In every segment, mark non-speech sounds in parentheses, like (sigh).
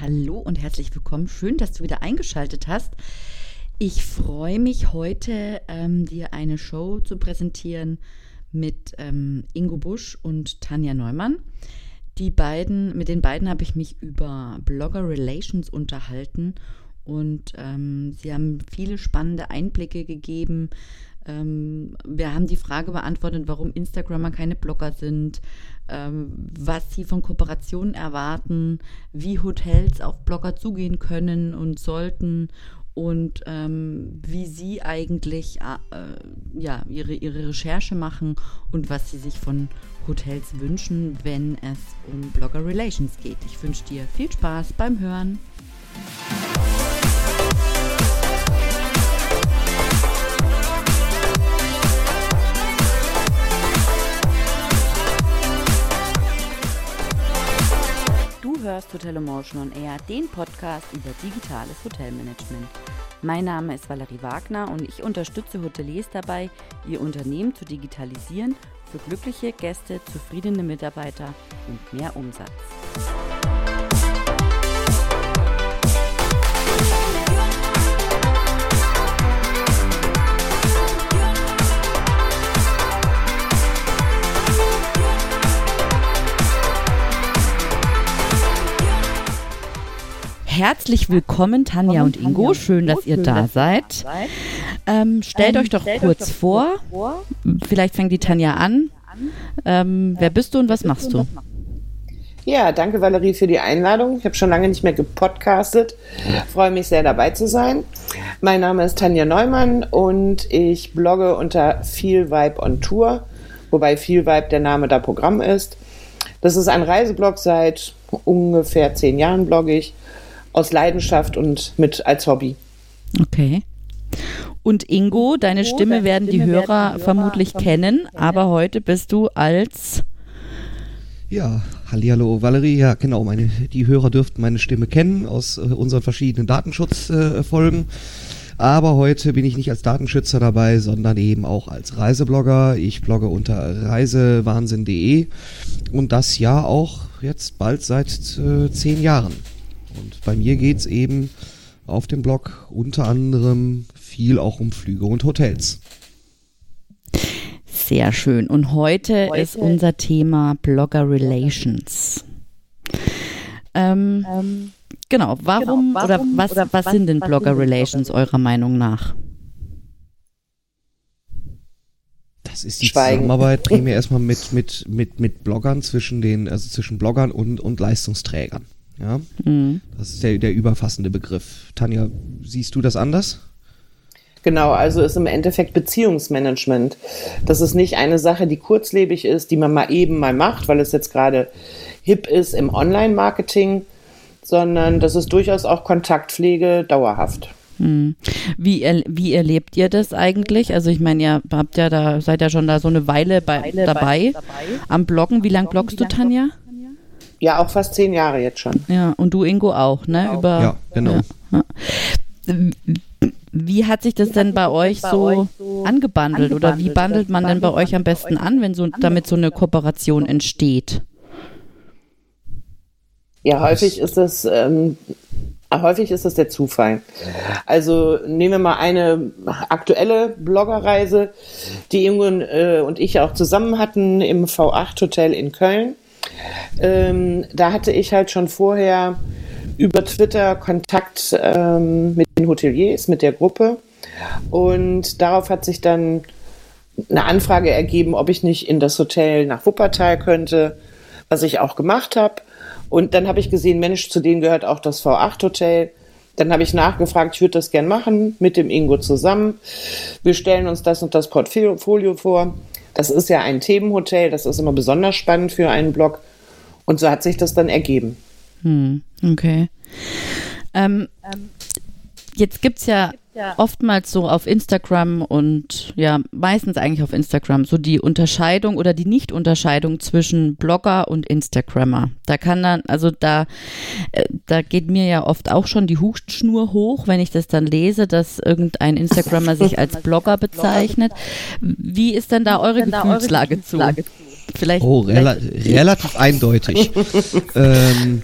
Hallo und herzlich willkommen. Schön, dass du wieder eingeschaltet hast. Ich freue mich heute, ähm, dir eine Show zu präsentieren mit ähm, Ingo Busch und Tanja Neumann. Die beiden, mit den beiden habe ich mich über Blogger Relations unterhalten und ähm, sie haben viele spannende Einblicke gegeben. Ähm, wir haben die Frage beantwortet, warum Instagrammer keine Blogger sind, ähm, was sie von Kooperationen erwarten, wie Hotels auf Blogger zugehen können und sollten und ähm, wie sie eigentlich äh, ja, ihre, ihre Recherche machen und was sie sich von Hotels wünschen, wenn es um Blogger Relations geht. Ich wünsche dir viel Spaß beim Hören. Du hörst Hotel Emotion on Air, den Podcast über digitales Hotelmanagement. Mein Name ist Valerie Wagner und ich unterstütze Hoteliers dabei, ihr Unternehmen zu digitalisieren für glückliche Gäste, zufriedene Mitarbeiter und mehr Umsatz. Herzlich willkommen, Tanja und Ingo. Schön, dass ihr da seid. Ähm, stellt euch doch kurz vor. Vielleicht fängt die Tanja an. Ähm, wer bist du und was machst du? Ja, danke Valerie für die Einladung. Ich habe schon lange nicht mehr gepodcastet. Freue mich sehr dabei zu sein. Mein Name ist Tanja Neumann und ich blogge unter Feel Vibe on Tour, wobei Feel Vibe der Name der Programm ist. Das ist ein Reiseblog seit ungefähr zehn Jahren blogge ich aus Leidenschaft und mit als Hobby. Okay. Und Ingo, deine Ingo, Stimme, deine werden, Stimme die Hörer werden die Hörer vermutlich kennen, aber heute bist du als ja, Hallihallo Valerie, ja genau, meine, die Hörer dürften meine Stimme kennen aus äh, unseren verschiedenen Datenschutzfolgen. Äh, aber heute bin ich nicht als Datenschützer dabei, sondern eben auch als Reiseblogger. Ich blogge unter reisewahnsinn.de und das ja auch jetzt bald seit äh, zehn Jahren. Und bei mir geht es eben auf dem Blog unter anderem viel auch um Flüge und Hotels. Sehr schön. Und heute, heute ist unser Thema Blogger Relations. Ähm, ähm, genau, warum, genau, warum oder, was, oder was, was sind denn Blogger Relations Blogger? eurer Meinung nach? Das ist die Schweigen. Zusammenarbeit primär erstmal mit, mit, mit, mit Bloggern zwischen den, also zwischen Bloggern und, und Leistungsträgern. Ja? Mhm. Das ist der, der überfassende Begriff. Tanja, siehst du das anders? Genau, also ist im Endeffekt Beziehungsmanagement. Das ist nicht eine Sache, die kurzlebig ist, die man mal eben mal macht, weil es jetzt gerade hip ist im Online-Marketing, sondern das ist durchaus auch Kontaktpflege dauerhaft. Hm. Wie, er, wie erlebt ihr das eigentlich? Also ich meine, ihr habt ja da, seid ja schon da so eine Weile, bei, Weile dabei, dabei, am Bloggen. Wie lange bloggst du, Tanja? Ja, auch fast zehn Jahre jetzt schon. Ja, und du, Ingo, auch, ne? Auch. Über, ja, genau. Ja. Wie hat sich das wie denn bei, euch, bei so euch so angebandelt, oder wie bandelt man denn bei euch am besten an, wenn so damit so eine Kooperation entsteht? Ja, häufig ist das ähm, häufig ist das der Zufall. Also nehmen wir mal eine aktuelle Bloggerreise, die Ingo äh, und ich auch zusammen hatten im V8 Hotel in Köln. Ähm, da hatte ich halt schon vorher über Twitter Kontakt ähm, mit den Hoteliers, mit der Gruppe. Und darauf hat sich dann eine Anfrage ergeben, ob ich nicht in das Hotel nach Wuppertal könnte, was ich auch gemacht habe. Und dann habe ich gesehen, Mensch, zu denen gehört auch das V8-Hotel. Dann habe ich nachgefragt, ich würde das gern machen mit dem Ingo zusammen. Wir stellen uns das und das Portfolio vor. Das ist ja ein Themenhotel, das ist immer besonders spannend für einen Blog. Und so hat sich das dann ergeben. Hm, okay. Ähm, jetzt gibt es ja oftmals so auf Instagram und ja, meistens eigentlich auf Instagram so die Unterscheidung oder die Nicht-Unterscheidung zwischen Blogger und Instagrammer. Da kann dann, also da, äh, da geht mir ja oft auch schon die Hutschnur hoch, wenn ich das dann lese, dass irgendein Instagrammer sich als (laughs) Blogger bezeichnet. Wie ist denn da eure Gefühlslage zu? Vielleicht, oh, rela relativ eindeutig. (laughs) ähm,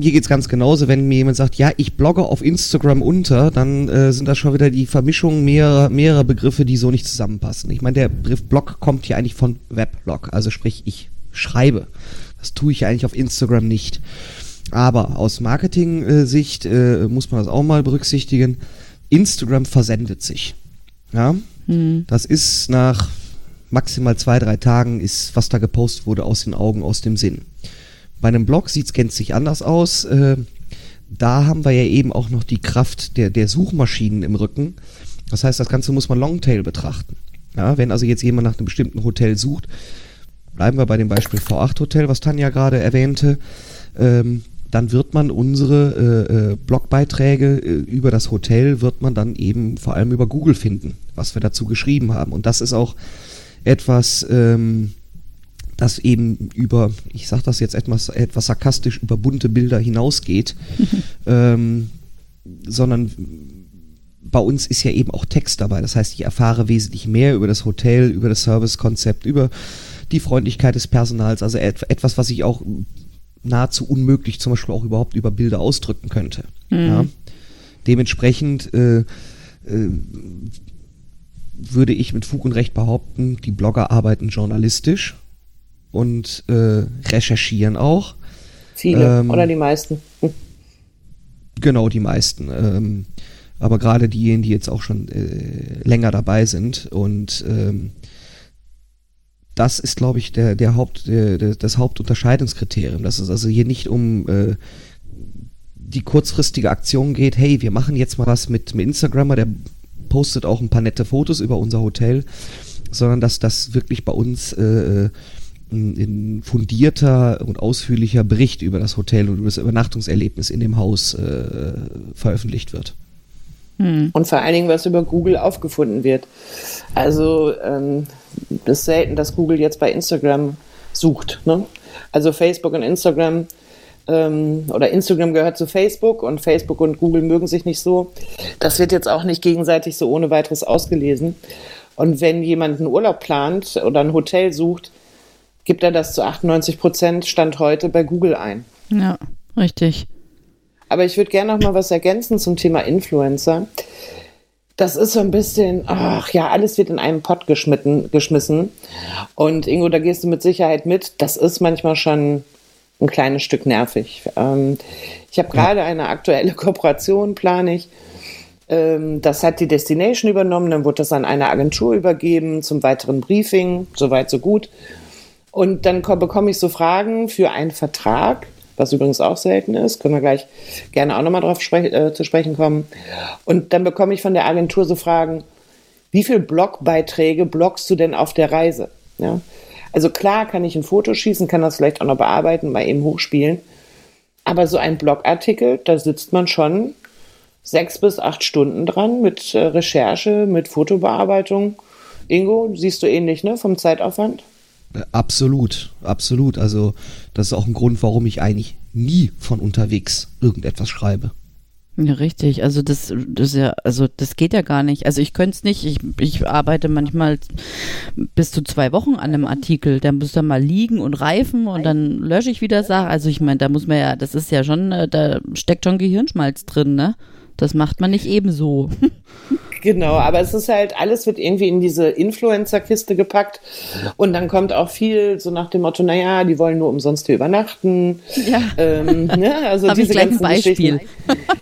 hier geht's ganz genauso, wenn mir jemand sagt, ja, ich blogge auf Instagram unter, dann äh, sind das schon wieder die Vermischung mehrerer, mehrerer Begriffe, die so nicht zusammenpassen. Ich meine, der Begriff Blog kommt hier eigentlich von Weblog, also sprich, ich schreibe. Das tue ich eigentlich auf Instagram nicht. Aber aus Marketing-Sicht äh, muss man das auch mal berücksichtigen. Instagram versendet sich. Ja, hm. das ist nach maximal zwei, drei Tagen ist, was da gepostet wurde, aus den Augen, aus dem Sinn. Bei einem Blog sieht es gänzlich anders aus. Äh, da haben wir ja eben auch noch die Kraft der, der Suchmaschinen im Rücken. Das heißt, das Ganze muss man Longtail betrachten. Ja, wenn also jetzt jemand nach einem bestimmten Hotel sucht, bleiben wir bei dem Beispiel V8 Hotel, was Tanja gerade erwähnte, ähm, dann wird man unsere äh, äh, Blogbeiträge äh, über das Hotel, wird man dann eben vor allem über Google finden, was wir dazu geschrieben haben. Und das ist auch etwas, ähm, das eben über, ich sage das jetzt etwas, etwas sarkastisch, über bunte Bilder hinausgeht, (laughs) ähm, sondern bei uns ist ja eben auch Text dabei. Das heißt, ich erfahre wesentlich mehr über das Hotel, über das Servicekonzept, über die Freundlichkeit des Personals, also etwas, was ich auch nahezu unmöglich zum Beispiel auch überhaupt über Bilder ausdrücken könnte. Mhm. Ja. Dementsprechend äh, äh, würde ich mit Fug und Recht behaupten, die Blogger arbeiten journalistisch und äh, recherchieren auch. Viele ähm, oder die meisten. Hm. Genau, die meisten. Ähm, aber gerade diejenigen, die jetzt auch schon äh, länger dabei sind und ähm, das ist, glaube ich, der, der Haupt, der, der, das Hauptunterscheidungskriterium, dass es also hier nicht um äh, die kurzfristige Aktion geht, hey, wir machen jetzt mal was mit, mit Instagrammer, der postet auch ein paar nette Fotos über unser Hotel, sondern dass das wirklich bei uns äh, ein, ein fundierter und ausführlicher Bericht über das Hotel und über das Übernachtungserlebnis in dem Haus äh, veröffentlicht wird. Hm. Und vor allen Dingen, was über Google aufgefunden wird. Also ähm, ist selten, dass Google jetzt bei Instagram sucht. Ne? Also Facebook und Instagram ähm, oder Instagram gehört zu Facebook und Facebook und Google mögen sich nicht so. Das wird jetzt auch nicht gegenseitig so ohne weiteres ausgelesen. Und wenn jemand einen Urlaub plant oder ein Hotel sucht, gibt er das zu 98 Prozent Stand heute bei Google ein. Ja, richtig. Aber ich würde gerne noch mal was ergänzen zum Thema Influencer. Das ist so ein bisschen, ach ja, alles wird in einen Pott geschmissen. Und Ingo, da gehst du mit Sicherheit mit. Das ist manchmal schon ein kleines Stück nervig. Ähm, ich habe gerade eine aktuelle (laughs) Kooperation, plane ich. Ähm, das hat die Destination übernommen, dann wurde das an eine Agentur übergeben zum weiteren Briefing, soweit so gut. Und dann bekomme ich so Fragen für einen Vertrag was übrigens auch selten ist, können wir gleich gerne auch nochmal drauf spre äh, zu sprechen kommen. Und dann bekomme ich von der Agentur so Fragen, wie viele Blogbeiträge bloggst du denn auf der Reise? Ja? Also klar kann ich ein Foto schießen, kann das vielleicht auch noch bearbeiten, mal eben hochspielen. Aber so ein Blogartikel, da sitzt man schon sechs bis acht Stunden dran mit äh, Recherche, mit Fotobearbeitung. Ingo, siehst du ähnlich, ne, vom Zeitaufwand? Absolut, absolut. Also das ist auch ein Grund, warum ich eigentlich nie von unterwegs irgendetwas schreibe. Ja, richtig. Also das, das ja, also das geht ja gar nicht. Also ich könnte es nicht. Ich, ich arbeite manchmal bis zu zwei Wochen an einem Artikel. Der muss dann mal liegen und reifen und dann lösche ich wieder Sachen. Also ich meine, da muss man ja, das ist ja schon, äh, da steckt schon Gehirnschmalz drin, ne? Das macht man nicht ebenso. (laughs) Genau, aber es ist halt, alles wird irgendwie in diese Influencer-Kiste gepackt. Und dann kommt auch viel so nach dem Motto, naja, die wollen nur umsonst hier übernachten. Ja. Ähm, ne? Also Hab diese ich ganzen Beispiel. (laughs)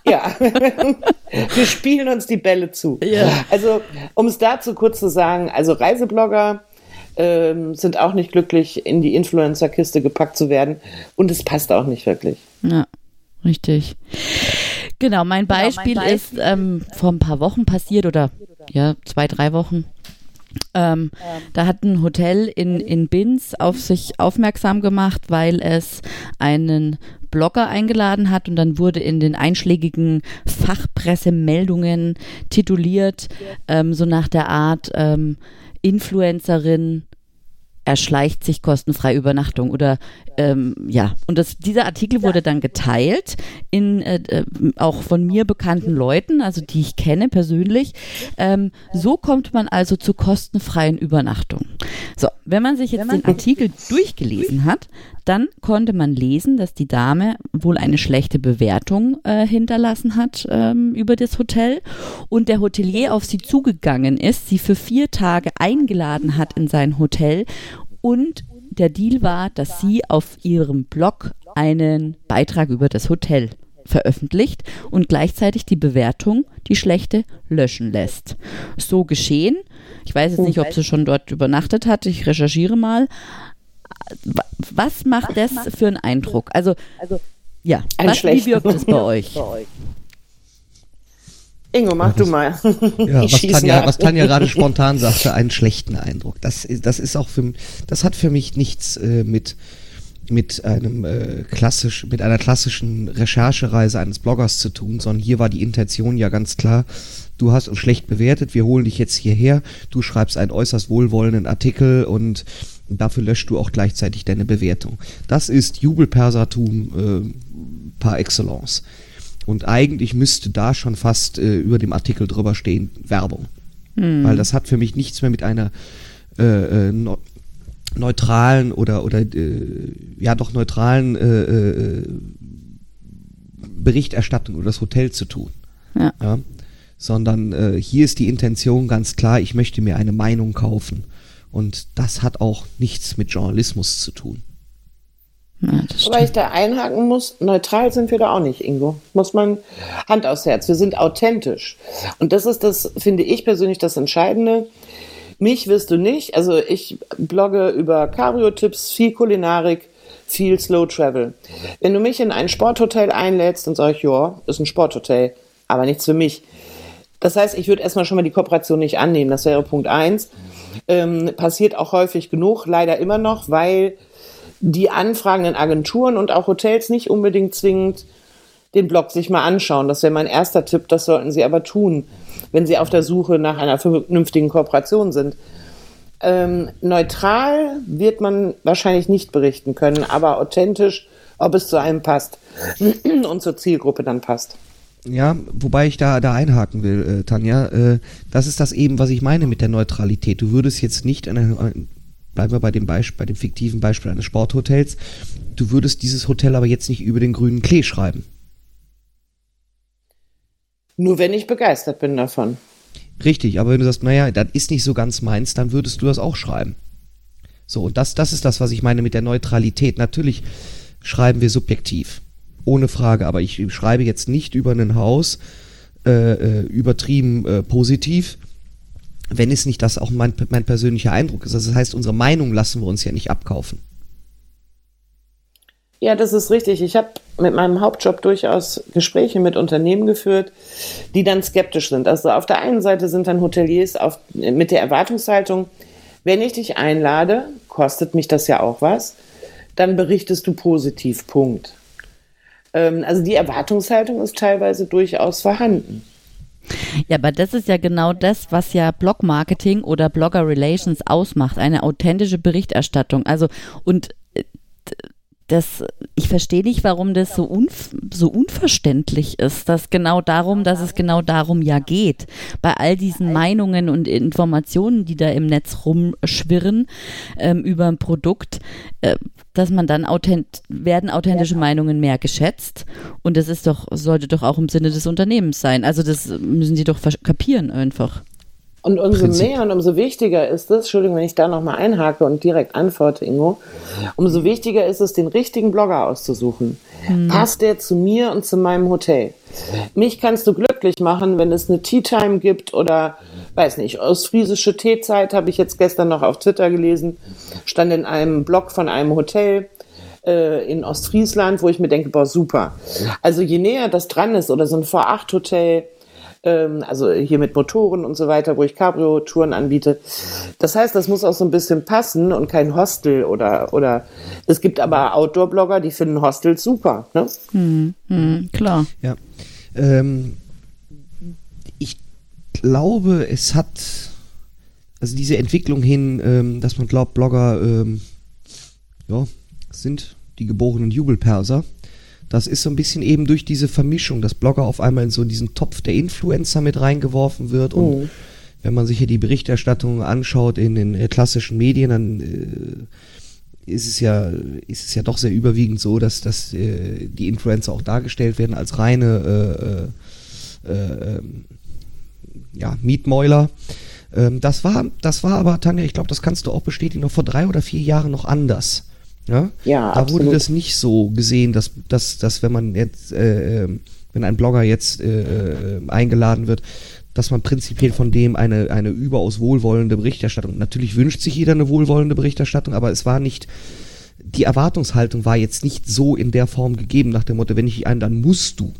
Ja. (laughs) Wir spielen uns die Bälle zu. Ja. Also, um es dazu kurz zu sagen, also Reiseblogger ähm, sind auch nicht glücklich, in die Influencer-Kiste gepackt zu werden. Und es passt auch nicht wirklich. Ja, richtig. Genau, mein Beispiel, genau, mein Beispiel ist ähm, vor ein paar Wochen passiert oder ja, zwei, drei Wochen. Ähm, da hat ein Hotel in, in Binz auf sich aufmerksam gemacht, weil es einen Blogger eingeladen hat und dann wurde in den einschlägigen Fachpressemeldungen tituliert, ähm, so nach der Art ähm, Influencerin erschleicht sich kostenfrei Übernachtung oder ähm, ja und das, dieser Artikel wurde dann geteilt in äh, äh, auch von mir bekannten Leuten, also die ich kenne persönlich. Ähm, so kommt man also zu kostenfreien Übernachtung. So, wenn man sich jetzt den Artikel durchgelesen hat, Dann konnte man lesen, dass die Dame wohl eine schlechte Bewertung äh, hinterlassen hat ähm, über das Hotel und der Hotelier auf sie zugegangen ist, sie für vier Tage eingeladen hat in sein Hotel und der Deal war, dass sie auf ihrem Blog einen Beitrag über das Hotel veröffentlicht und gleichzeitig die Bewertung, die schlechte, löschen lässt. So geschehen. Ich weiß jetzt nicht, ob sie schon dort übernachtet hat. Ich recherchiere mal. Was macht das für einen Eindruck? Also, ja, Ein was, wie wirkt es bei euch? Ingo, mach du mal. (laughs) Ja, was Tanja, was Tanja gerade spontan sagte, einen schlechten Eindruck. Das, das ist auch für, das hat für mich nichts äh, mit mit einem äh, klassisch, mit einer klassischen Recherchereise eines Bloggers zu tun, sondern hier war die Intention ja ganz klar. Du hast uns schlecht bewertet, wir holen dich jetzt hierher, du schreibst einen äußerst wohlwollenden Artikel und dafür löscht du auch gleichzeitig deine Bewertung. Das ist Jubelpersatum äh, par excellence. Und eigentlich müsste da schon fast äh, über dem Artikel drüber stehen Werbung. Weil das hat für mich nichts mehr mit einer äh, äh, neu- neutralen oder oder äh, ja doch neutralen äh, äh, Berichterstattung über das Hotel zu tun. Ja. Ja? Sondern hier ist die Intention ganz klar, ich möchte mir eine Meinung kaufen. Und das hat auch nichts mit Journalismus zu tun. Ja, Wobei ich da einhaken muss, neutral sind wir da auch nicht, Ingo. Muss man Hand aufs Herz. Wir sind authentisch. Und das ist das, finde ich persönlich, das Entscheidende. Mich wirst du nicht. Also ich blogge über Cabrio-Tipps, viel Kulinarik, viel Slow Travel. Wenn du mich in ein Sporthotel einlädst, dann sage ich, ja, ist ein Sporthotel, aber nichts für mich. Das heißt, ich würde erstmal schon mal die Kooperation nicht annehmen. Das wäre Punkt eins. Ähm, passiert auch häufig genug, leider immer noch, weil die anfragenden Agenturen und auch Hotels nicht unbedingt zwingend den Blog sich mal anschauen. Das wäre mein erster Tipp, das sollten sie aber tun, wenn sie auf der Suche nach einer vernünftigen Kooperation sind. Ähm, neutral wird man wahrscheinlich nicht berichten können, aber authentisch, ob es zu einem passt (clears throat) und zur Zielgruppe dann passt. Ja, wobei ich da, da einhaken will, äh, Tanja. Äh, das ist das eben, was ich meine mit der Neutralität. Du würdest jetzt nicht, an- bleiben wir bei dem Beispiel, bei dem fiktiven Beispiel eines Sporthotels, du würdest dieses Hotel aber jetzt nicht über den grünen Klee schreiben. Nur wenn ich begeistert bin davon. Richtig, aber wenn du sagst, naja, das ist nicht so ganz meins, dann würdest du das auch schreiben. So, und das, das ist das, was ich meine mit der Neutralität. Natürlich schreiben wir subjektiv, ohne Frage, aber ich schreibe jetzt nicht über ein Haus äh, äh, übertrieben äh, positiv, wenn es nicht das auch mein, mein persönlicher Eindruck ist. Also das heißt, unsere Meinung lassen wir uns ja nicht abkaufen. Ja, das ist richtig. Ich habe mit meinem Hauptjob durchaus Gespräche mit Unternehmen geführt, die dann skeptisch sind. Also auf der einen Seite sind dann Hoteliers auf, mit der Erwartungshaltung, wenn ich dich einlade, kostet mich das ja auch was, dann berichtest du positiv, Punkt. Ähm, also die Erwartungshaltung ist teilweise durchaus vorhanden. Ja, aber das ist ja genau das, was ja Blog-Marketing oder Blogger-Relations ausmacht, eine authentische Berichterstattung. Also, und äh, das, ich verstehe nicht, warum das so, unf so unverständlich ist, dass genau darum, dass es genau darum ja geht. Bei all diesen Meinungen und Informationen, die da im Netz rumschwirren ähm, über ein Produkt, äh, dass man dann authent werden authentische Meinungen mehr geschätzt und das ist doch sollte doch auch im Sinne des Unternehmens sein. Also das müssen die doch kapieren einfach. Und umso Prinzip. mehr und umso wichtiger ist es, Entschuldigung, wenn ich da nochmal einhake und direkt antworte, Ingo, umso wichtiger ist es, den richtigen Blogger auszusuchen. Passt der zu mir und zu meinem Hotel? Mich kannst du glücklich machen, wenn es eine Tea Time gibt oder, weiß nicht, ostfriesische Teezeit, habe ich jetzt gestern noch auf Twitter gelesen, stand in einem Blog von einem Hotel äh, in Ostfriesland, wo ich mir denke, boah, super. Also je näher das dran ist oder so ein V8-Hotel, ähm, also hier mit Motoren und so weiter, wo ich Cabrio-Touren anbiete. Das heißt, das muss auch so ein bisschen passen und kein Hostel oder, oder es gibt aber Outdoor-Blogger, die finden Hostels super. Ne? Hm, klar. Ja. Ähm, ich glaube, es hat, also diese Entwicklung hin, ähm, dass man glaubt, Blogger ähm, ja, sind die geborenen Jubelperser. Das ist so ein bisschen eben durch diese Vermischung, dass Blogger auf einmal in so diesen Topf der Influencer mit reingeworfen wird und Mhm. wenn man sich hier die Berichterstattung anschaut in den äh, klassischen Medien, dann äh, ist es ja, ist es ja doch sehr überwiegend so, dass, dass äh, die Influencer auch dargestellt werden als reine äh, äh, äh, ja, Mietmäuler. Ähm, das war, das war aber, Tanja, ich glaube, das kannst du auch bestätigen, noch vor drei oder vier Jahren noch anders. Ja, ja da absolut. wurde das nicht so gesehen, dass, dass, dass wenn man jetzt, äh, ähm, wenn ein Blogger jetzt äh, äh, eingeladen wird, dass man prinzipiell von dem eine, eine überaus wohlwollende Berichterstattung, natürlich wünscht sich jeder eine wohlwollende Berichterstattung, aber es war nicht, die Erwartungshaltung war jetzt nicht so in der Form gegeben, nach dem Motto, wenn ich einen, dann musst du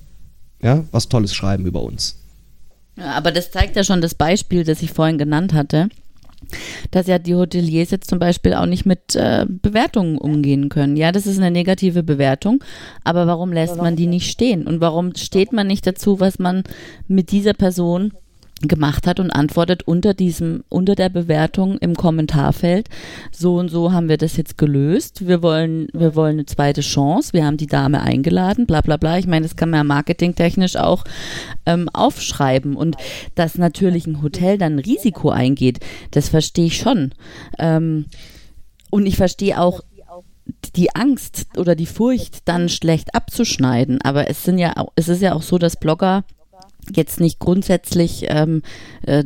ja, was Tolles schreiben über uns. Ja, aber das zeigt ja schon das Beispiel, das ich vorhin genannt hatte dass ja die Hoteliers jetzt zum Beispiel auch nicht mit äh, Bewertungen umgehen können. Ja, das ist eine negative Bewertung, aber warum lässt man die nicht stehen? Und warum steht man nicht dazu, was man mit dieser Person gemacht hat und antwortet unter diesem, unter der Bewertung im Kommentarfeld. So und so haben wir das jetzt gelöst. Wir wollen, wir wollen eine zweite Chance. Wir haben die Dame eingeladen, bla, bla, bla. Ich meine, das kann man ja marketingtechnisch auch ähm, aufschreiben und dass natürlich ein Hotel dann ein Risiko eingeht, das verstehe ich schon. Ähm, und ich verstehe auch, die Angst oder die Furcht, dann schlecht abzuschneiden. Aber es sind ja es ist ja auch so, dass Blogger jetzt nicht grundsätzlich ähm, äh,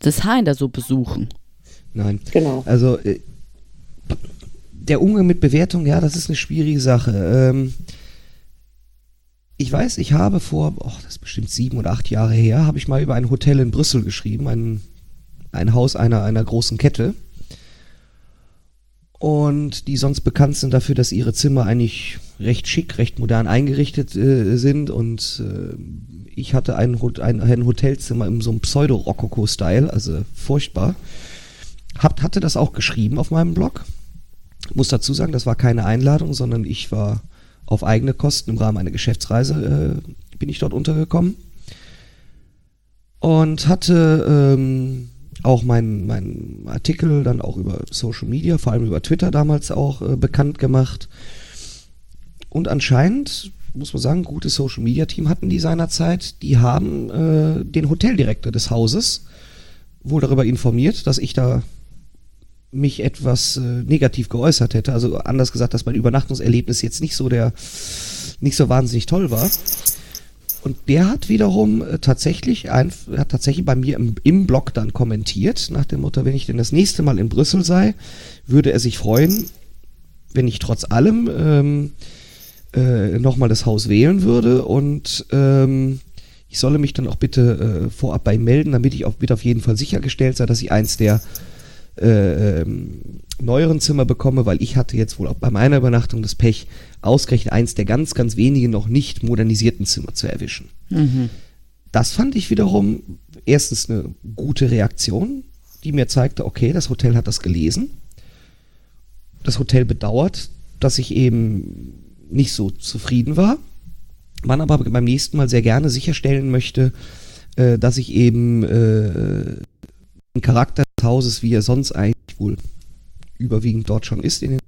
das Haar in der Suppe suchen. Nein. Genau. Also äh, der Umgang mit Bewertung, ja, das ist eine schwierige Sache. Ähm, ich weiß, ich habe vor, oh, das ist bestimmt sieben oder acht Jahre her, habe ich mal über ein Hotel in Brüssel geschrieben, ein, ein Haus einer, einer großen Kette. Und die sonst bekannt sind dafür, dass ihre Zimmer eigentlich recht schick, recht modern eingerichtet äh, sind und äh, ich hatte ein, ein, ein Hotelzimmer in so einem Pseudo-Rokoko-Style, also furchtbar. Hab, hatte das auch geschrieben auf meinem Blog. Muss dazu sagen, das war keine Einladung, sondern ich war auf eigene Kosten im Rahmen einer Geschäftsreise äh, bin ich dort untergekommen. Und hatte ähm, auch meinen mein Artikel dann auch über Social Media, vor allem über Twitter damals auch äh, bekannt gemacht. Und anscheinend muss man sagen, gutes Social Media Team hatten die seinerzeit. Die haben äh, den Hoteldirektor des Hauses wohl darüber informiert, dass ich da mich etwas äh, negativ geäußert hätte. Also anders gesagt, dass mein Übernachtungserlebnis jetzt nicht so der, nicht so wahnsinnig toll war. Und der hat wiederum äh, tatsächlich ein, hat tatsächlich bei mir im, im Blog dann kommentiert, nach dem Motto, wenn ich denn das nächste Mal in Brüssel sei, würde er sich freuen, wenn ich trotz allem ähm, äh, nochmal das Haus wählen würde. Und ähm, ich solle mich dann auch bitte äh, vorab bei ihm melden, damit ich auch bitte auf jeden Fall sichergestellt sei, dass ich eins der äh, ähm, neueren Zimmer bekomme, weil ich hatte jetzt wohl auch bei meiner Übernachtung das Pech, ausgerechnet eins der ganz, ganz wenigen noch nicht modernisierten Zimmer zu erwischen. Mhm. Das fand ich wiederum erstens eine gute Reaktion, die mir zeigte, okay, das Hotel hat das gelesen. Das Hotel bedauert, dass ich eben nicht so zufrieden war. Man aber beim nächsten Mal sehr gerne sicherstellen möchte, äh, dass ich eben äh, den Charakter des Hauses, wie er sonst eigentlich wohl überwiegend dort schon ist, in den,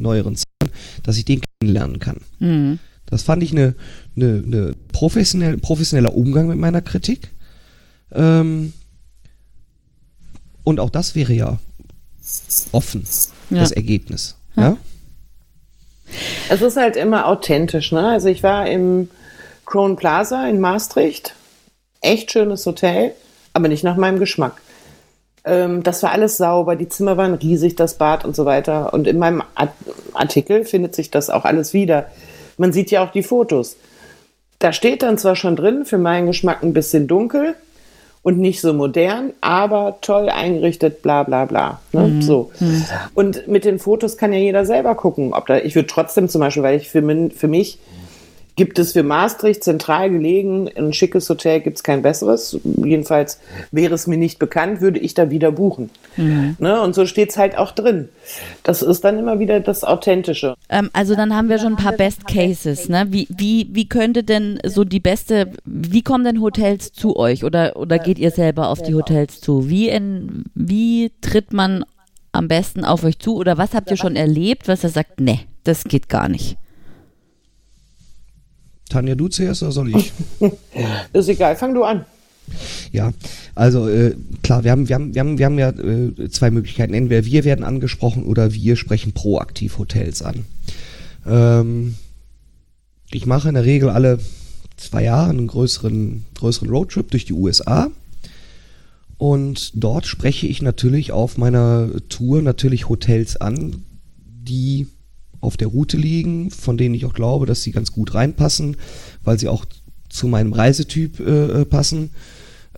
neueren Zeiten, dass ich den kennenlernen kann. Mhm. Das fand ich eine, eine, eine professionell, professioneller Umgang mit meiner Kritik. Ähm, und auch das wäre ja offen, ja. das Ergebnis. ja? ja? Es ist halt immer authentisch. Ne? Also ich war im Crown Plaza in Maastricht. Echt schönes Hotel, aber nicht nach meinem Geschmack. Ähm, das war alles sauber, die Zimmer waren riesig, das Bad und so weiter. Und in meinem Artikel findet sich das auch alles wieder. Man sieht ja auch die Fotos. Da steht dann zwar schon drin, für meinen Geschmack ein bisschen dunkel, und nicht so modern, aber toll eingerichtet, bla bla bla. Ne? Mhm. So. Mhm. Und mit den Fotos kann ja jeder selber gucken, ob da, ich würde trotzdem zum Beispiel, weil ich für, für mich gibt es für Maastricht zentral gelegen ein schickes Hotel, gibt es kein besseres. Jedenfalls wäre es mir nicht bekannt, würde ich da wieder buchen. Mhm. Ne? Und so steht es halt auch drin. Das ist dann immer wieder das Authentische. Ähm, also dann haben wir schon ein paar Best Cases. Ne? Wie, wie, wie könnte denn so die beste, wie kommen denn Hotels zu euch oder, oder geht ihr selber auf die Hotels zu? Wie, in, wie tritt man am besten auf euch zu oder was habt ihr schon erlebt, was er sagt, nee, das geht gar nicht? Tanja, du zuerst oder soll ich? (laughs) ist egal, fang du an. Ja, Also äh, klar, wir haben, wir haben, wir haben, wir haben ja äh, zwei Möglichkeiten. Entweder wir werden angesprochen oder wir sprechen proaktiv Hotels an. Ähm, ich mache in der Regel alle zwei Jahre einen größeren, größeren Roadtrip durch die USA. Und dort spreche ich natürlich auf meiner Tour natürlich Hotels an, die auf der Route liegen, von denen ich auch glaube, dass sie ganz gut reinpassen, weil sie auch zu meinem Reisetyp äh, äh passen.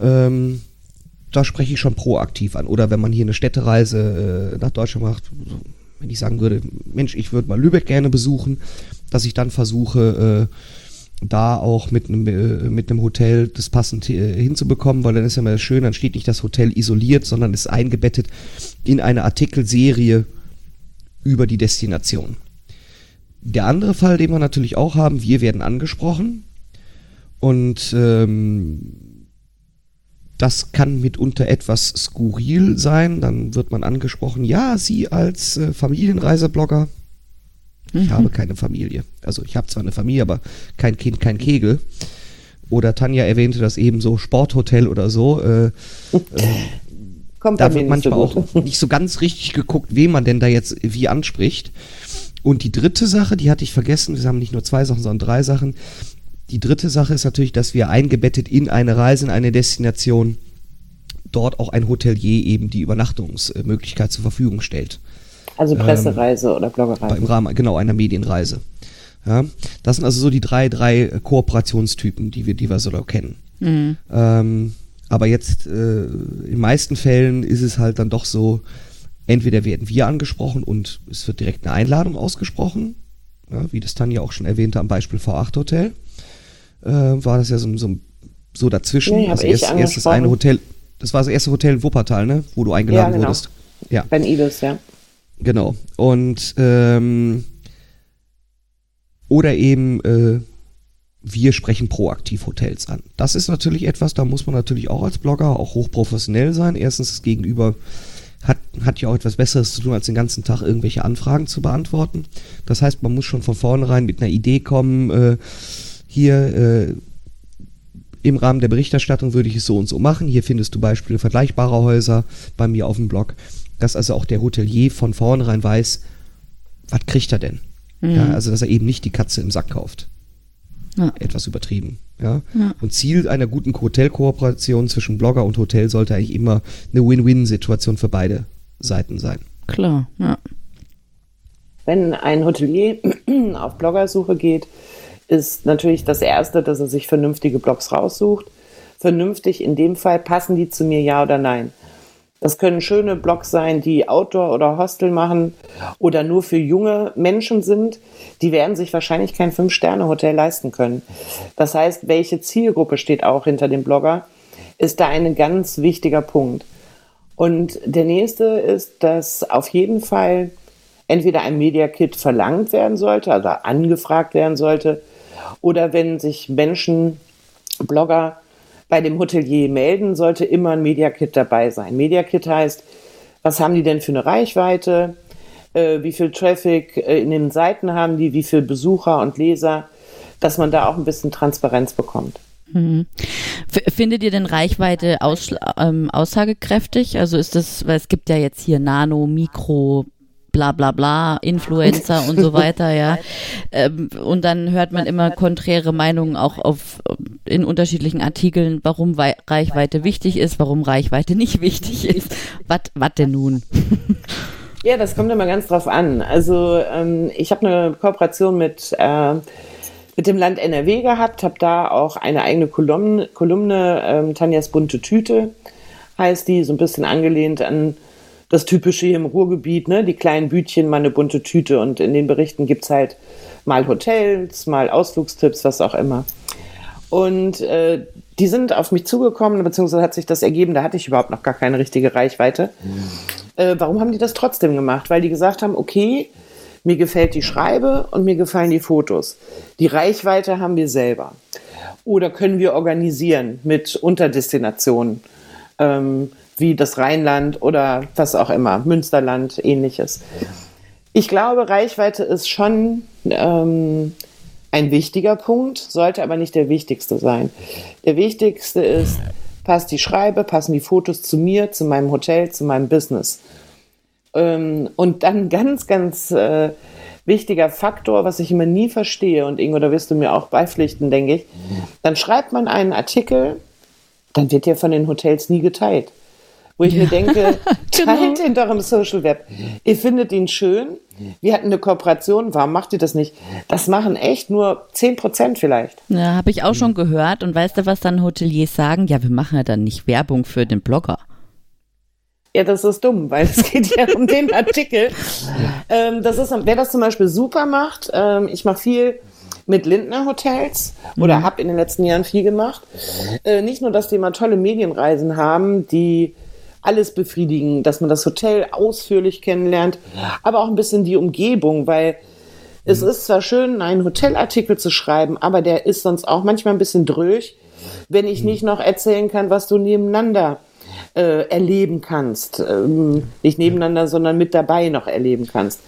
Ähm, da spreche ich schon proaktiv an. Oder wenn man hier eine Städtereise äh, nach Deutschland macht, wenn ich sagen würde, Mensch, ich würde mal Lübeck gerne besuchen, dass ich dann versuche, äh, da auch mit einem äh, mit einem Hotel das passend äh, hinzubekommen, weil dann ist ja immer schön, dann steht nicht das Hotel isoliert, sondern ist eingebettet in eine Artikelserie über die Destination. Der andere Fall, den wir natürlich auch haben, wir werden angesprochen und ähm, das kann mitunter etwas skurril sein. Dann wird man angesprochen, ja, Sie als äh, Familienreiseblogger. Ich mhm. habe keine Familie. Also ich habe zwar eine Familie, aber kein Kind, kein Kegel. Oder Tanja erwähnte das eben so, Sporthotel oder so. Äh, äh, Kommt da wird manchmal so auch nicht so ganz richtig geguckt, wen man denn da jetzt wie anspricht. Und die dritte Sache, die hatte ich vergessen, wir haben nicht nur zwei Sachen, sondern drei Sachen. Die dritte Sache ist natürlich, dass wir eingebettet in eine Reise, in eine Destination, dort auch ein Hotelier eben die Übernachtungsmöglichkeit zur Verfügung stellt. Also Pressereise ähm, oder Bloggereise. Im Rahmen, genau, einer Medienreise. Ja, das sind also so die drei, drei Kooperationstypen, die wir, die wir so kennen. Mhm. Ähm, aber jetzt äh, in meisten Fällen ist es halt dann doch so, entweder werden wir angesprochen und es wird direkt eine Einladung ausgesprochen, ja, wie das Tanja auch schon erwähnte am Beispiel V8 Hotel, äh, war das ja so, so, so dazwischen. Nee, also erst, erstes eine Hotel, das war das erste Hotel in Wuppertal, ne, wo du eingeladen ja, genau. wurdest. Ja. Ben Ibis, ja. Genau. Und ähm, oder eben äh, wir sprechen proaktiv Hotels an. Das ist natürlich etwas, da muss man natürlich auch als Blogger auch hochprofessionell sein. Erstens das Gegenüber hat, hat ja auch etwas Besseres zu tun, als den ganzen Tag irgendwelche Anfragen zu beantworten. Das heißt, man muss schon von vornherein mit einer Idee kommen, äh, hier äh, im Rahmen der Berichterstattung würde ich es so und so machen. Hier findest du Beispiele vergleichbarer Häuser bei mir auf dem Blog, dass also auch der Hotelier von vornherein weiß, was kriegt er denn? Mhm. Ja, also dass er eben nicht die Katze im Sack kauft. Ja. Etwas übertrieben. Ja? ja? Und Ziel einer guten Hotelkooperation zwischen Blogger und Hotel sollte eigentlich immer eine Win-Win-Situation für beide Seiten sein. Klar, ja. Wenn ein Hotelier (clears throat) auf Bloggersuche geht, ist natürlich das Erste, dass er sich vernünftige Blogs raussucht. Vernünftig in dem Fall, passen die zu mir ja oder nein? Das können schöne Blogs sein, die Outdoor oder Hostel machen oder nur für junge Menschen sind. Die werden sich wahrscheinlich kein Fünf-Sterne-Hotel leisten können. Das heißt, welche Zielgruppe steht auch hinter dem Blogger, ist da ein ganz wichtiger Punkt. Und der nächste ist, dass auf jeden Fall entweder ein Media Kit verlangt werden sollte, also angefragt werden sollte, oder wenn sich Menschen, Blogger bei dem Hotelier melden, sollte immer ein Media Kit dabei sein. Media Kit heißt, was haben die denn für eine Reichweite? Äh, wie viel Traffic äh, in den Seiten haben die? Wie viele Besucher und Leser? Dass man da auch ein bisschen Transparenz bekommt. Mhm. Findet ihr denn Reichweite aus, ähm, aussagekräftig? Also ist das, weil es gibt ja jetzt hier Nano, Mikro, bla bla bla, Influencer und so weiter, ja. Ähm, und dann hört man immer konträre Meinungen auch auf in unterschiedlichen Artikeln, warum Wei Reichweite wichtig ist, warum Reichweite nicht wichtig ist. Was denn nun? Ja, das kommt immer ganz drauf an. Also ähm, ich habe eine Kooperation mit äh, mit dem Land NRW gehabt, habe da auch eine eigene Kolumne, Kolumne ähm, Tanjas bunte Tüte heißt die, so ein bisschen angelehnt an das Typische hier im Ruhrgebiet, ne? die kleinen Bütchen, mal eine bunte Tüte. Und in den Berichten gibt es halt mal Hotels, mal Ausflugstipps, was auch immer. Und äh, die sind auf mich zugekommen, beziehungsweise hat sich das ergeben, da hatte ich überhaupt noch gar keine richtige Reichweite. Mhm. Äh, warum haben die das trotzdem gemacht? Weil die gesagt haben, okay, mir gefällt die Schreibe und mir gefallen die Fotos. Die Reichweite haben wir selber. Oder können wir organisieren mit Unterdestinationen. Ähm, wie das Rheinland oder was auch immer, Münsterland, ähnliches. Ich glaube, Reichweite ist schon ähm, ein wichtiger Punkt, sollte aber nicht der wichtigste sein. Der wichtigste ist, passt die Schreibe, passen die Fotos zu mir, zu meinem Hotel, zu meinem Business. Ähm, und dann ganz, ganz äh, wichtiger Faktor, was ich immer nie verstehe, und Ingo, da wirst du mir auch beipflichten, denke ich, dann schreibt man einen Artikel, dann wird der von den Hotels nie geteilt. Wo ich ja. mir denke, (laughs) genau. teilt ihn doch im Social Web. Ihr findet ihn schön. Wir hatten eine Kooperation. Warum macht ihr das nicht? Das machen echt nur 10 Prozent vielleicht. Ja, habe ich auch schon gehört. Und weißt du, was dann Hoteliers sagen? Ja, wir machen ja dann nicht Werbung für den Blogger. Ja, das ist dumm, weil es geht ja um den (laughs) Artikel. Ähm, das ist, wer das zum Beispiel super macht, ähm, ich mache viel mit Lindner Hotels oder mhm. habe in den letzten Jahren viel gemacht. Äh, nicht nur, dass die immer tolle Medienreisen haben, die alles befriedigen, dass man das Hotel ausführlich kennenlernt, aber auch ein bisschen die Umgebung, weil es mhm. ist zwar schön, einen Hotelartikel zu schreiben, aber der ist sonst auch manchmal ein bisschen dröch, wenn ich mhm. nicht noch erzählen kann, was du nebeneinander äh, erleben kannst. Ähm, nicht nebeneinander, sondern mit dabei noch erleben kannst.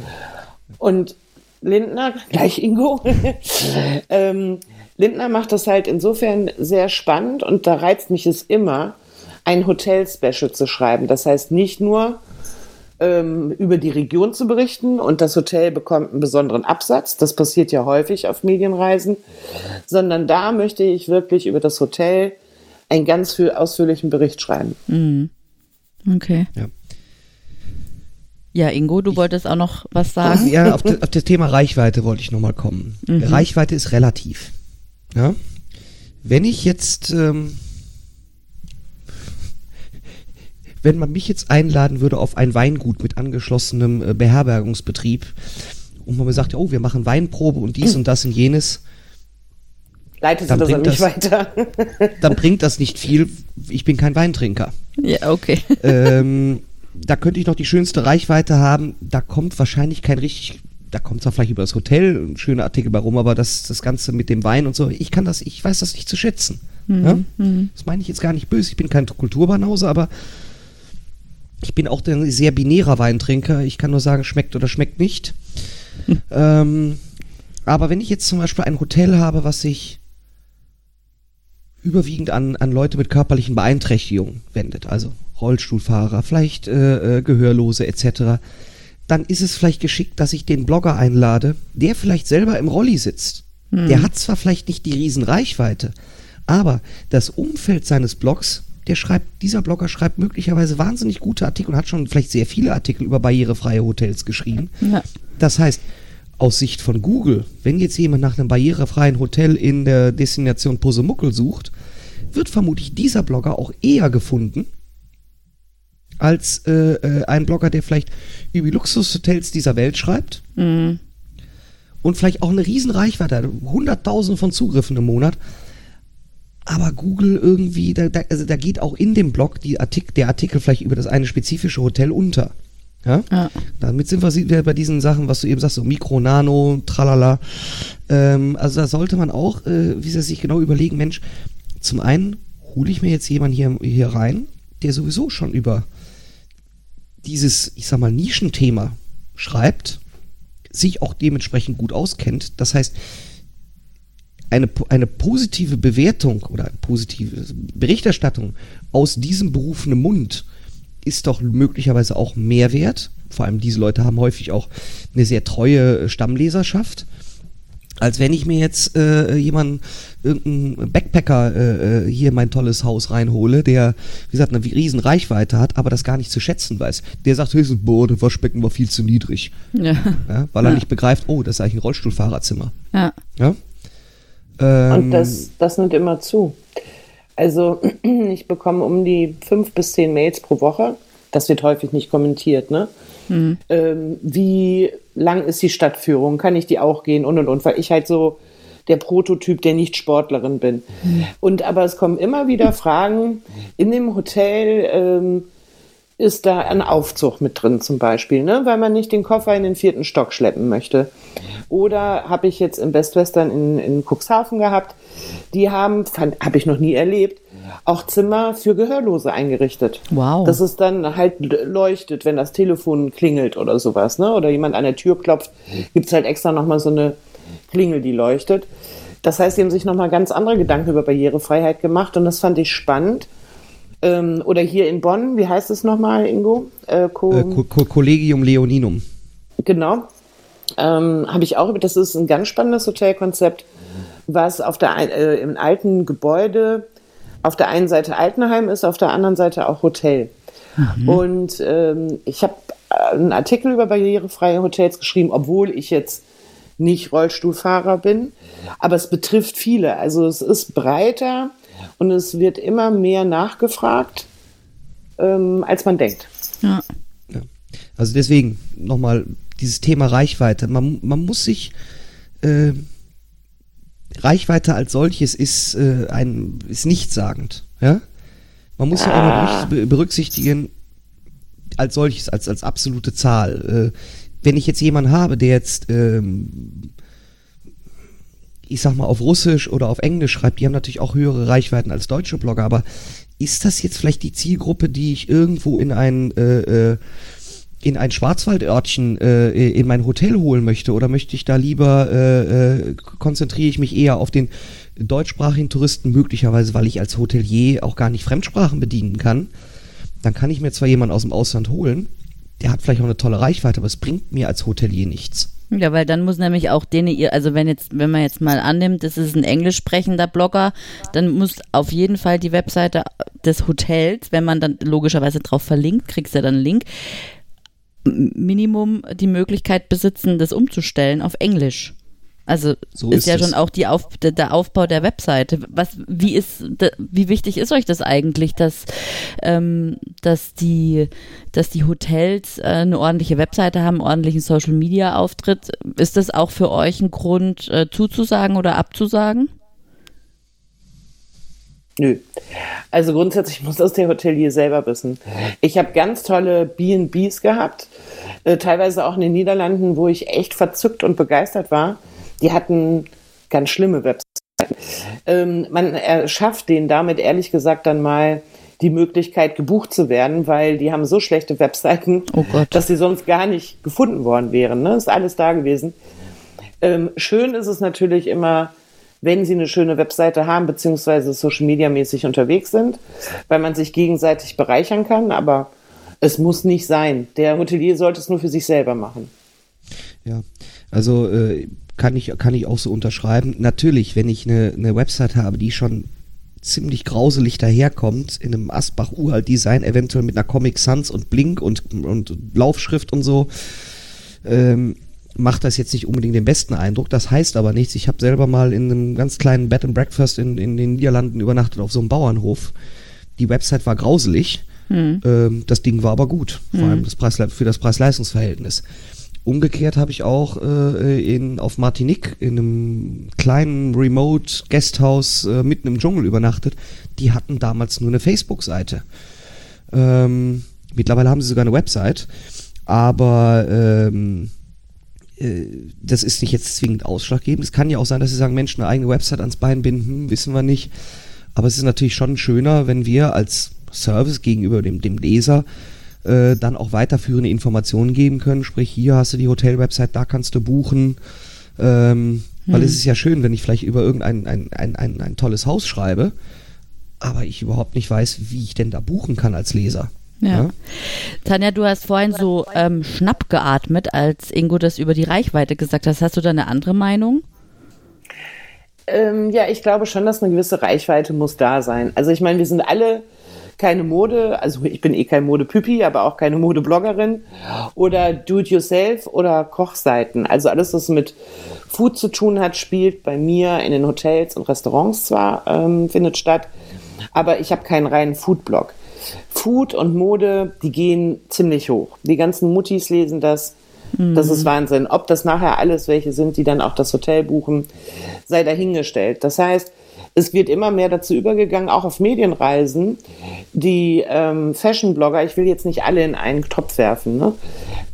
Und Lindner, (laughs) gleich Ingo, (laughs) ähm, Lindner macht das halt insofern sehr spannend und da reizt mich es immer, ein Hotel-Special zu schreiben. Das heißt nicht nur ähm, über die Region zu berichten und das Hotel bekommt einen besonderen Absatz, das passiert ja häufig auf Medienreisen, sondern da möchte ich wirklich über das Hotel einen ganz viel ausführlichen Bericht schreiben. Mhm. Okay. Ja. Ja, Ingo, du ich, wolltest auch noch was sagen? Ja, auf, (laughs) auf das Thema Reichweite wollte ich nochmal kommen. Mhm. Reichweite ist relativ. Ja? Wenn ich jetzt ähm, wenn man mich jetzt einladen würde auf ein Weingut mit angeschlossenem äh, Beherbergungsbetrieb und man mir sagt, oh, wir machen Weinprobe und dies und das und jenes. Leitest du das an mich weiter? (laughs) dann bringt das nicht viel. Ich bin kein Weintrinker. Ja, okay. (laughs) Ähm, da könnte ich noch die schönste Reichweite haben. Da kommt wahrscheinlich kein richtig, da kommt zwar vielleicht über das Hotel ein schöner Artikel bei rum, aber das, das Ganze mit dem Wein und so, ich kann das, ich weiß das nicht zu schätzen. Mhm. Ja? Mhm. Das meine ich jetzt gar nicht böse. Ich bin kein Kulturbanause, aber ich bin auch ein sehr binärer Weintrinker. Ich kann nur sagen, schmeckt oder schmeckt nicht. Hm. Ähm, aber wenn ich jetzt zum Beispiel ein Hotel habe, was sich überwiegend an, an Leute mit körperlichen Beeinträchtigungen wendet, also Rollstuhlfahrer, vielleicht äh, äh, Gehörlose etc., dann ist es vielleicht geschickt, dass ich den Blogger einlade, der vielleicht selber im Rolli sitzt. Hm. Der hat zwar vielleicht nicht die Riesenreichweite, aber das Umfeld seines Blogs der schreibt, dieser Blogger schreibt möglicherweise wahnsinnig gute Artikel und hat schon vielleicht sehr viele Artikel über barrierefreie Hotels geschrieben. Ja. Das heißt, aus Sicht von Google, wenn jetzt jemand nach einem barrierefreien Hotel in der Destination Posemuckel sucht, wird vermutlich dieser Blogger auch eher gefunden als äh, äh, ein Blogger, der vielleicht über die Luxushotels dieser Welt schreibt mhm. und vielleicht auch eine riesen Reichweite hat, hunderttausende von Zugriffen im Monat, aber Google irgendwie, da, da, also da geht auch in dem Blog die Artik der Artikel vielleicht über das eine spezifische Hotel unter. Ja? ja? Damit sind wir bei diesen Sachen, was du eben sagst, so Mikro, Nano, tralala. Ähm, also da sollte man auch, äh, wie sie sich genau überlegen, Mensch, zum einen hole ich mir jetzt jemanden hier, hier rein, der sowieso schon über dieses, ich sag mal, Nischenthema schreibt, sich auch dementsprechend gut auskennt. Das heißt, eine, eine positive Bewertung oder eine positive Berichterstattung aus diesem berufenen Mund ist doch möglicherweise auch mehr wert. Vor allem diese Leute haben häufig auch eine sehr treue Stammleserschaft. Als wenn ich mir jetzt äh, jemanden, irgendeinen Backpacker äh, äh hier mein tolles Haus reinhole, der, wie gesagt, eine riesen Reichweite hat, aber das gar nicht zu schätzen weiß. Der sagt höchstens, boah, das Waschbecken war viel zu niedrig. Ja. ja weil er nicht begreift, oh, das ist eigentlich ein Rollstuhlfahrerzimmer. Ja. ja? Ähm, und das, das nimmt immer zu. Also (clears throat) ich bekomme um die fünf bis zehn Mails pro Woche. Das wird häufig nicht kommentiert, ne? Mhm. Ähm, wie lang ist die Stadtführung? Kann ich die auch gehen? Und und und, weil ich halt so der Prototyp der Nicht-Sportlerin bin. Mhm. Und aber es kommen immer wieder Fragen in dem Hotel. Ähm, ist da ein Aufzug mit drin zum Beispiel, ne? weil man nicht den Koffer in den vierten Stock schleppen möchte. Oder habe ich jetzt im Best Western in, in Cuxhaven gehabt, die haben, habe ich noch nie erlebt, auch Zimmer für Gehörlose eingerichtet. Wow. Dass es dann halt leuchtet, wenn das Telefon klingelt oder sowas, ne? oder jemand an der Tür klopft, gibt's halt extra nochmal so eine Klingel, die leuchtet. Das heißt, sie haben sich nochmal ganz andere Gedanken über Barrierefreiheit gemacht und das fand ich spannend Ähm, oder hier in Bonn, wie heißt es nochmal, Ingo? Äh, Co äh, Co Collegium Leoninum. Genau. Ähm, Habe ich auch, das ist ein ganz spannendes Hotelkonzept, was auf der äh, im alten Gebäude auf der einen Seite Altenheim ist, auf der anderen Seite auch Hotel. Mhm. Und ähm, ich habe einen Artikel über barrierefreie Hotels geschrieben, obwohl ich jetzt nicht Rollstuhlfahrer bin, aber es betrifft viele. Also es ist breiter und es wird immer mehr nachgefragt, ähm, als man denkt. Ja. ja. Also deswegen nochmal dieses Thema Reichweite. Man, man muss sich äh, Reichweite als solches ist äh, ein ist nichtssagend. Ja? Man muss ja auch noch berücksichtigen als solches als als absolute Zahl. Äh, wenn ich jetzt jemanden habe, der jetzt ähm, ich sag mal, auf Russisch oder auf Englisch schreibt, die haben natürlich auch höhere Reichweiten als deutsche Blogger, aber ist das jetzt vielleicht die Zielgruppe, die ich irgendwo in ein, äh, äh, in ein Schwarzwaldörtchen äh, in mein Hotel holen möchte? Oder möchte ich da lieber, äh, äh, konzentriere ich mich eher auf den deutschsprachigen Touristen, möglicherweise, weil ich als Hotelier auch gar nicht Fremdsprachen bedienen kann? Dann kann ich mir zwar jemanden aus dem Ausland holen, der hat vielleicht auch eine tolle Reichweite, aber es bringt mir als Hotelier nichts. Ja, weil dann muss nämlich auch denen ihr, also wenn jetzt, wenn man jetzt mal annimmt, das ist ein englisch sprechender Blogger, dann muss auf jeden Fall die Webseite des Hotels, wenn man dann logischerweise drauf verlinkt, kriegst du dann einen Link, Minimum die Möglichkeit besitzen, das umzustellen auf Englisch. Also so ist, ist, ja es. schon auch die Auf, der, der, Aufbau der Webseite. Was, wie ist, wie wichtig ist euch das eigentlich, dass, ähm, dass die, dass die Hotels äh, eine ordentliche Webseite haben, ordentlichen Social Media Auftritt? Ist das auch für euch ein Grund äh, zuzusagen oder abzusagen? Nö. Also grundsätzlich (laughs) muss das der Hotelier selber wissen. Ich habe ganz tolle B&Bs gehabt, äh, teilweise auch in den Niederlanden, wo ich echt verzückt und begeistert war die hatten ganz schlimme Webseiten. Ähm, man erschafft denen damit ehrlich gesagt dann mal die Möglichkeit, gebucht zu werden, weil die haben so schlechte Webseiten, oh dass sie sonst gar nicht gefunden worden wären. Ne? Ist alles da gewesen. Ähm, schön ist es natürlich immer, wenn sie eine schöne Webseite haben, beziehungsweise Social Media mäßig unterwegs sind, weil man sich gegenseitig bereichern kann, aber es muss nicht sein. Der Hotelier sollte es nur für sich selber machen. Ja, also äh, kann ich, kann ich auch so unterschreiben. Natürlich, wenn ich eine, eine Website habe, die schon ziemlich grauselig daherkommt, in einem Asbach-Uralt-Design, eventuell mit einer Comic Sans und Blink und, und Laufschrift und so, ähm, macht das jetzt nicht unbedingt den besten Eindruck. Das heißt aber nichts. Ich habe selber mal in einem ganz kleinen Bed and Breakfast in, in den Niederlanden übernachtet auf so einem Bauernhof. Die Website war grauselig. Hm. Ähm, das Ding war aber gut, vor hm. allem das Preis, für das Preis-Leistungs-Verhältnis. Umgekehrt habe ich auch äh, in, auf Martinique in einem kleinen Remote Guesthouse äh, mitten im Dschungel übernachtet. Die hatten damals nur eine Facebook-Seite. Ähm, mittlerweile haben sie sogar eine Website, aber ähm, äh, das ist nicht jetzt zwingend ausschlaggebend. Es kann ja auch sein, dass sie sagen, Mensch, eine eigene Website ans Bein binden, wissen wir nicht. Aber es ist natürlich schon schöner, wenn wir als Service gegenüber dem, dem Leser äh, dann auch weiterführende Informationen geben können. Sprich, hier hast du die Hotel-Website, da kannst du buchen. Ähm, hm. Weil es ist ja schön, wenn ich vielleicht über irgendein ein, ein, ein, ein tolles Haus schreibe, aber ich überhaupt nicht weiß, wie ich denn da buchen kann als Leser. Ja. ja. Tanja, du hast vorhin so ähm, schnapp geatmet, als Ingo das über die Reichweite gesagt hat. Hast du da eine andere Meinung? Ähm, ja, ich glaube schon, dass eine gewisse Reichweite muss da sein. Also ich meine, wir sind alle keine Mode, also ich bin eh kein Modepüpi, aber auch keine Modebloggerin oder Do-it-yourself oder Kochseiten. Also alles, was mit Food zu tun hat, spielt bei mir in den Hotels und Restaurants zwar, ähm, findet statt, aber ich habe keinen reinen Foodblog. Food und Mode, die gehen ziemlich hoch. Die ganzen Muttis lesen das. Das ist mhm. Wahnsinn. Ob das nachher alles welche sind, die dann auch das Hotel buchen, sei dahingestellt. Das heißt, es wird immer mehr dazu übergegangen, auch auf Medienreisen, die ähm, Fashion-Blogger, ich will jetzt nicht alle in einen Topf werfen, ne?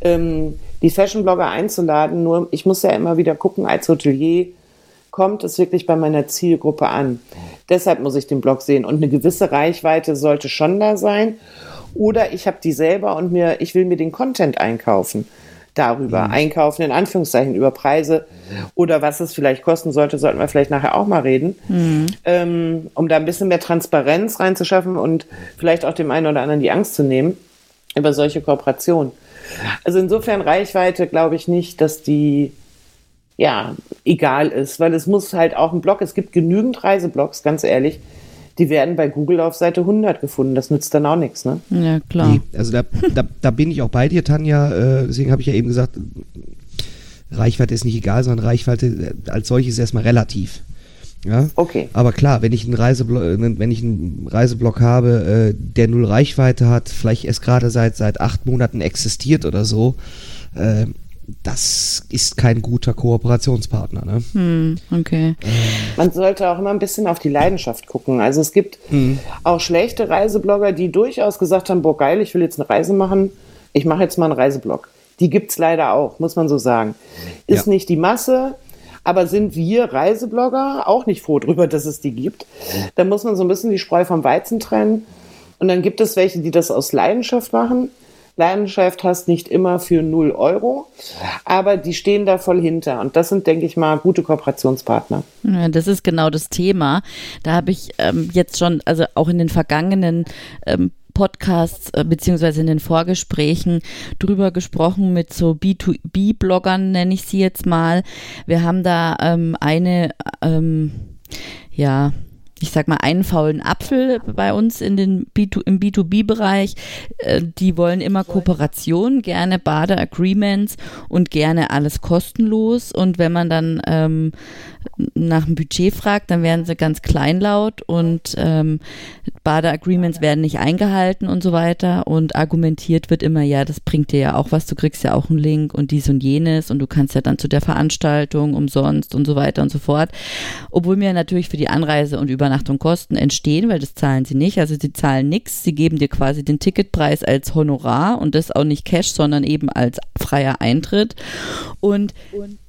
ähm, die Fashion-Blogger einzuladen, nur ich muss ja immer wieder gucken, als Hotelier kommt es wirklich bei meiner Zielgruppe an. Deshalb muss ich den Blog sehen und eine gewisse Reichweite sollte schon da sein. Oder ich habe die selber und mir, ich will mir den Content einkaufen. Darüber. Mhm. Einkaufen in Anführungszeichen über Preise oder was es vielleicht kosten sollte, sollten wir vielleicht nachher auch mal reden, mhm. ähm, um da ein bisschen mehr Transparenz reinzuschaffen und vielleicht auch dem einen oder anderen die Angst zu nehmen über solche Kooperationen. Also insofern Reichweite glaube ich nicht, dass die ja egal ist, weil es muss halt auch ein Blog, es gibt genügend Reiseblogs, ganz ehrlich, die werden bei Google auf Seite 100 gefunden. Das nützt dann auch nichts, ne? Ja, klar. Nee, also da, da, da, bin ich auch bei dir, Tanja. Äh, deswegen habe ich ja eben gesagt, Reichweite ist nicht egal, sondern Reichweite als solches ist erstmal relativ. Ja? Okay. Aber klar, wenn ich einen Reiseblock, wenn ich einen Reiseblock habe, äh, der null Reichweite hat, vielleicht erst gerade seit seit acht Monaten existiert oder so, äh, das ist kein guter Kooperationspartner. Ne? Hm, okay. Man sollte auch immer ein bisschen auf die Leidenschaft gucken. Also es gibt hm. auch schlechte Reiseblogger, die durchaus gesagt haben, boah geil, ich will jetzt eine Reise machen, ich mache jetzt mal einen Reiseblog. Die gibt es leider auch, muss man so sagen. Ist ja. nicht die Masse, aber sind wir Reiseblogger auch nicht froh darüber, dass es die gibt. Da muss man so ein bisschen die Spreu vom Weizen trennen. Und dann gibt es welche, die das aus Leidenschaft machen. Leidenschaft hast nicht immer für 0 Euro, aber die stehen da voll hinter. Und das sind, denke ich mal, gute Kooperationspartner. Ja, das ist genau das Thema. Da habe ich ähm, jetzt schon, also auch in den vergangenen ähm, Podcasts äh, beziehungsweise in den Vorgesprächen drüber gesprochen mit so B2B-Bloggern, nenne ich sie jetzt mal. Wir haben da ähm, eine, ähm, ja, ich sag mal, einen faulen Apfel bei uns in den B2, im B2B-Bereich. Äh, die wollen immer Kooperation, gerne Bade-Agreements und gerne alles kostenlos. Und wenn man dann ähm, nach dem Budget fragt, dann werden sie ganz kleinlaut und ähm, Bade-Agreements werden nicht eingehalten und so weiter. Und argumentiert wird immer, ja, das bringt dir ja auch was, du kriegst ja auch einen Link und dies und jenes und du kannst ja dann zu der Veranstaltung umsonst und so weiter und so fort. Obwohl mir natürlich für die Anreise und Übernachtung Kosten entstehen, weil das zahlen sie nicht. Also sie zahlen nichts, sie geben dir quasi den Ticketpreis als Honorar und das auch nicht Cash, sondern eben als freier Eintritt. Und, und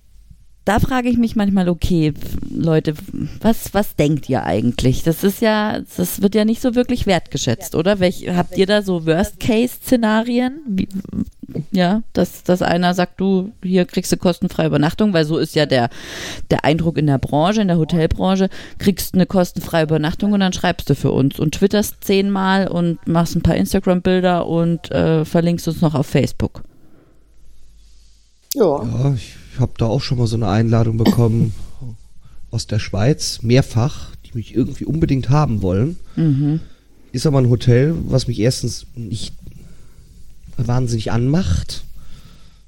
da frage ich mich manchmal, okay, Leute, was, was denkt ihr eigentlich? Das ist ja, das wird ja nicht so wirklich wertgeschätzt, oder? Welch, habt ihr da so Worst-Case-Szenarien? Ja, dass, dass einer sagt, du, hier kriegst du kostenfreie Übernachtung, weil so ist ja der, der Eindruck in der Branche, in der Hotelbranche, kriegst eine kostenfreie Übernachtung und dann schreibst du für uns und twitterst zehnmal und machst ein paar Instagram-Bilder und äh, verlinkst uns noch auf Facebook. Ja. ja ich ich habe da auch schon mal so eine Einladung bekommen aus der Schweiz, mehrfach, die mich irgendwie unbedingt haben wollen. Mhm. Ist aber ein Hotel, was mich erstens nicht wahnsinnig anmacht.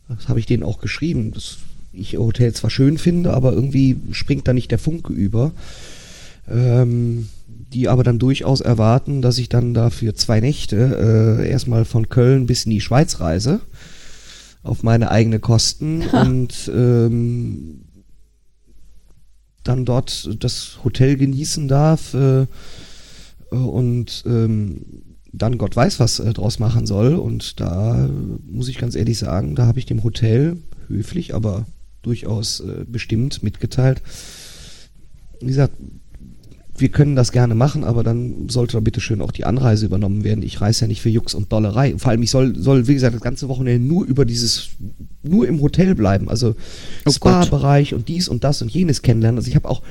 Das habe ich denen auch geschrieben, dass ich Hotel zwar schön finde, aber irgendwie springt da nicht der Funke über. Ähm, die aber dann durchaus erwarten, dass ich dann da für zwei Nächte äh, erstmal von Köln bis in die Schweiz reise auf meine eigene Kosten (laughs) und ähm, dann dort das Hotel genießen darf äh, und ähm, dann Gott weiß, was äh, draus machen soll. Und da muss ich ganz ehrlich sagen, da habe ich dem Hotel höflich, aber durchaus äh, bestimmt mitgeteilt. Wie gesagt, wir können das gerne machen, aber dann sollte da bitte schön auch die Anreise übernommen werden. Ich reise ja nicht für Jux und Dollerei. Vor allem, ich soll, soll, wie gesagt, das ganze Wochenende nur über dieses, nur im Hotel bleiben. Also oh Spa-Bereich und dies und das und jenes kennenlernen. Also ich habe auch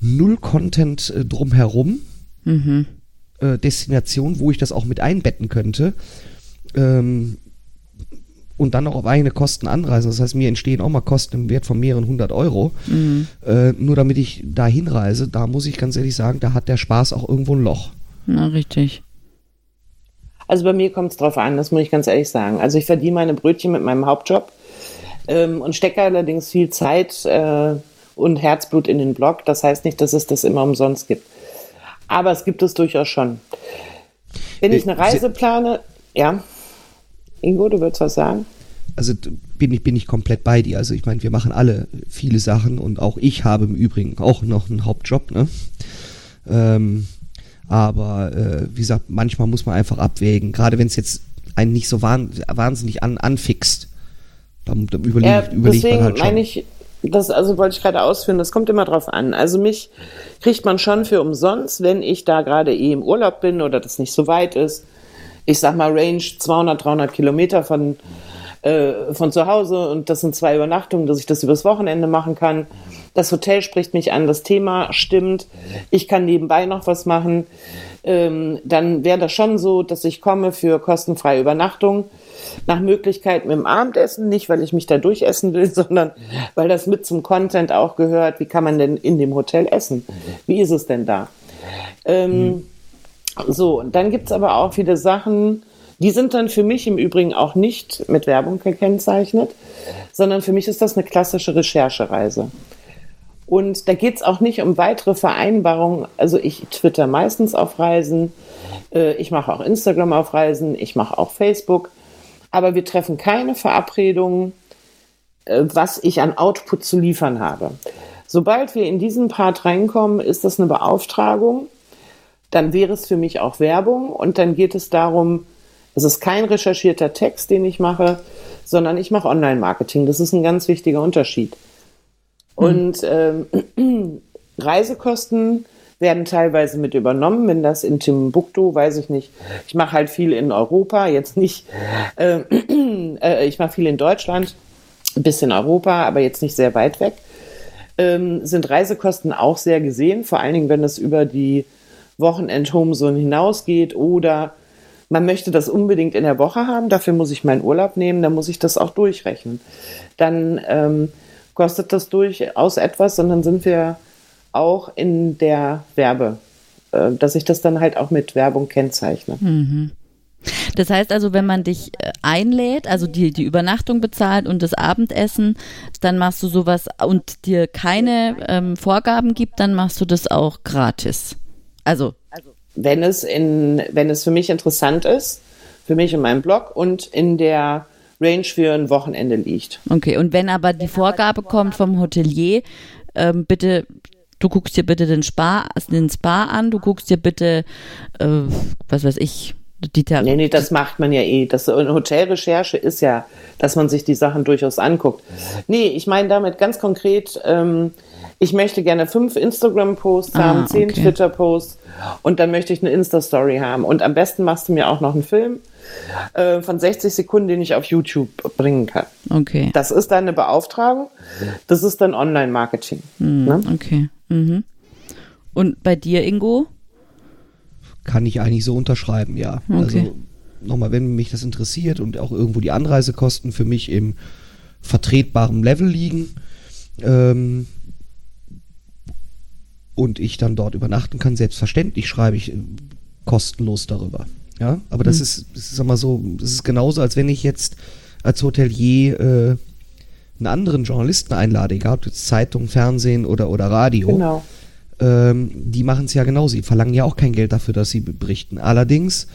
null Content äh, drumherum. Mhm. Äh, Destination, wo ich das auch mit einbetten könnte. Ähm, und dann auch auf eigene Kosten anreisen. Das heißt, mir entstehen auch mal Kosten im Wert von mehreren hundert Euro. Mhm. Äh, nur damit ich da hinreise, da muss ich ganz ehrlich sagen, da hat der Spaß auch irgendwo ein Loch. Na, richtig. Also bei mir kommt es drauf an, das muss ich ganz ehrlich sagen. Also ich verdiene meine Brötchen mit meinem Hauptjob ähm, und stecke allerdings viel Zeit äh, und Herzblut in den Blog. Das heißt nicht, dass es das immer umsonst gibt. Aber es gibt es durchaus schon. Wenn ich eine Reise plane, ja. Ingo, du würdest was sagen? Also bin ich, bin ich komplett bei dir. Also ich meine, wir machen alle viele Sachen und auch ich habe im Übrigen auch noch einen Hauptjob. Ne? Ähm, aber äh, wie gesagt, manchmal muss man einfach abwägen. Gerade wenn es jetzt einen nicht so wahnsinnig an, anfixt, dann, dann überlegt, ja, überlegt man halt schon. meine ich, das also wollte ich gerade ausführen, das kommt immer drauf an. Also mich kriegt man schon für umsonst, wenn ich da gerade eh im Urlaub bin oder das nicht so weit ist ich sag mal, Range 200, 300 Kilometer von äh, von zu Hause und das sind zwei Übernachtungen, dass ich das übers Wochenende machen kann. Das Hotel spricht mich an, das Thema stimmt. Ich kann nebenbei noch was machen. Ähm, dann wäre das schon so, dass ich komme für kostenfreie Übernachtung. Nach Möglichkeit mit dem Abendessen, nicht weil ich mich da durchessen will, (laughs) sondern weil das mit zum Content auch gehört. Wie kann man denn in dem Hotel essen? Wie ist es denn da? Ähm, mhm. So, und dann gibt's aber auch viele Sachen, die sind dann für mich im Übrigen auch nicht mit Werbung gekennzeichnet, sondern für mich ist das eine klassische Recherchereise. Und da geht's auch nicht um weitere Vereinbarungen. Also ich twitter meistens auf Reisen, äh, ich mache auch Instagram auf Reisen, ich mache auch Facebook, aber wir treffen keine Verabredungen, äh, was ich an Output zu liefern habe. Sobald wir in diesen Part reinkommen, ist das eine Beauftragung dann wäre es für mich auch Werbung und dann geht es darum, es ist kein recherchierter Text, den ich mache, sondern ich mache Online-Marketing. Das ist ein ganz wichtiger Unterschied. Mhm. Und ähm, (clears throat) Reisekosten werden teilweise mit übernommen, wenn das in Timbuktu, weiß ich nicht. Ich mache halt viel in Europa, jetzt nicht, äh, (clears throat) äh, ich mache viel in Deutschland, ein bisschen Europa, aber jetzt nicht sehr weit weg. Ähm, sind Reisekosten auch sehr gesehen, vor allen Dingen, wenn es über die Wochenend-Home hinausgeht oder man möchte das unbedingt in der Woche haben, dafür muss ich meinen Urlaub nehmen, dann muss ich das auch durchrechnen. Dann ähm, kostet das durchaus etwas, sondern sind wir auch in der Werbe, äh, dass ich das dann halt auch mit Werbung kennzeichne. Mhm. Das heißt also, wenn man dich äh, einlädt, also die, die Übernachtung bezahlt und das Abendessen, dann machst du sowas und dir keine ähm, Vorgaben gibt, dann machst du das auch gratis. Also, wenn es in, wenn es für mich interessant ist, für mich in meinem Blog und in der Range für ein Wochenende liegt. Okay, und wenn aber die Vorgabe kommt vom Hotelier, ähm, bitte, du guckst dir bitte den Spa, den Spa an, du guckst dir bitte, äh, was weiß ich, die Ter nee, nee, das macht man ja eh. Das Hotelrecherche ist ja, dass man sich die Sachen durchaus anguckt. Nee, ich meine damit ganz konkret, ähm, ich möchte gerne fünf Instagram-Posts ah, haben, zehn okay. Twitter-Posts und dann möchte ich eine Insta-Story haben. Und am besten machst du mir auch noch einen Film äh, von 60 Sekunden, den ich auf YouTube bringen kann. Okay. Das ist dann eine Beauftragung. Das ist dann Online-Marketing. Mhm, ne? Okay. Mhm. Und bei dir, Ingo? Kann ich eigentlich so unterschreiben, ja. Okay. Also nochmal, wenn mich das interessiert und auch irgendwo die Anreisekosten für mich im vertretbaren Level liegen, ähm, und ich dann dort übernachten kann, selbstverständlich schreibe ich äh, kostenlos darüber. Ja, aber das mhm. ist, das ist mal so, das ist genauso, als wenn ich jetzt als Hotelier äh, einen anderen Journalisten einlade, egal ob jetzt Zeitung, Fernsehen oder, oder Radio. Genau. Ähm, die machen es ja genauso. Sie verlangen ja auch kein Geld dafür, dass sie berichten. Allerdings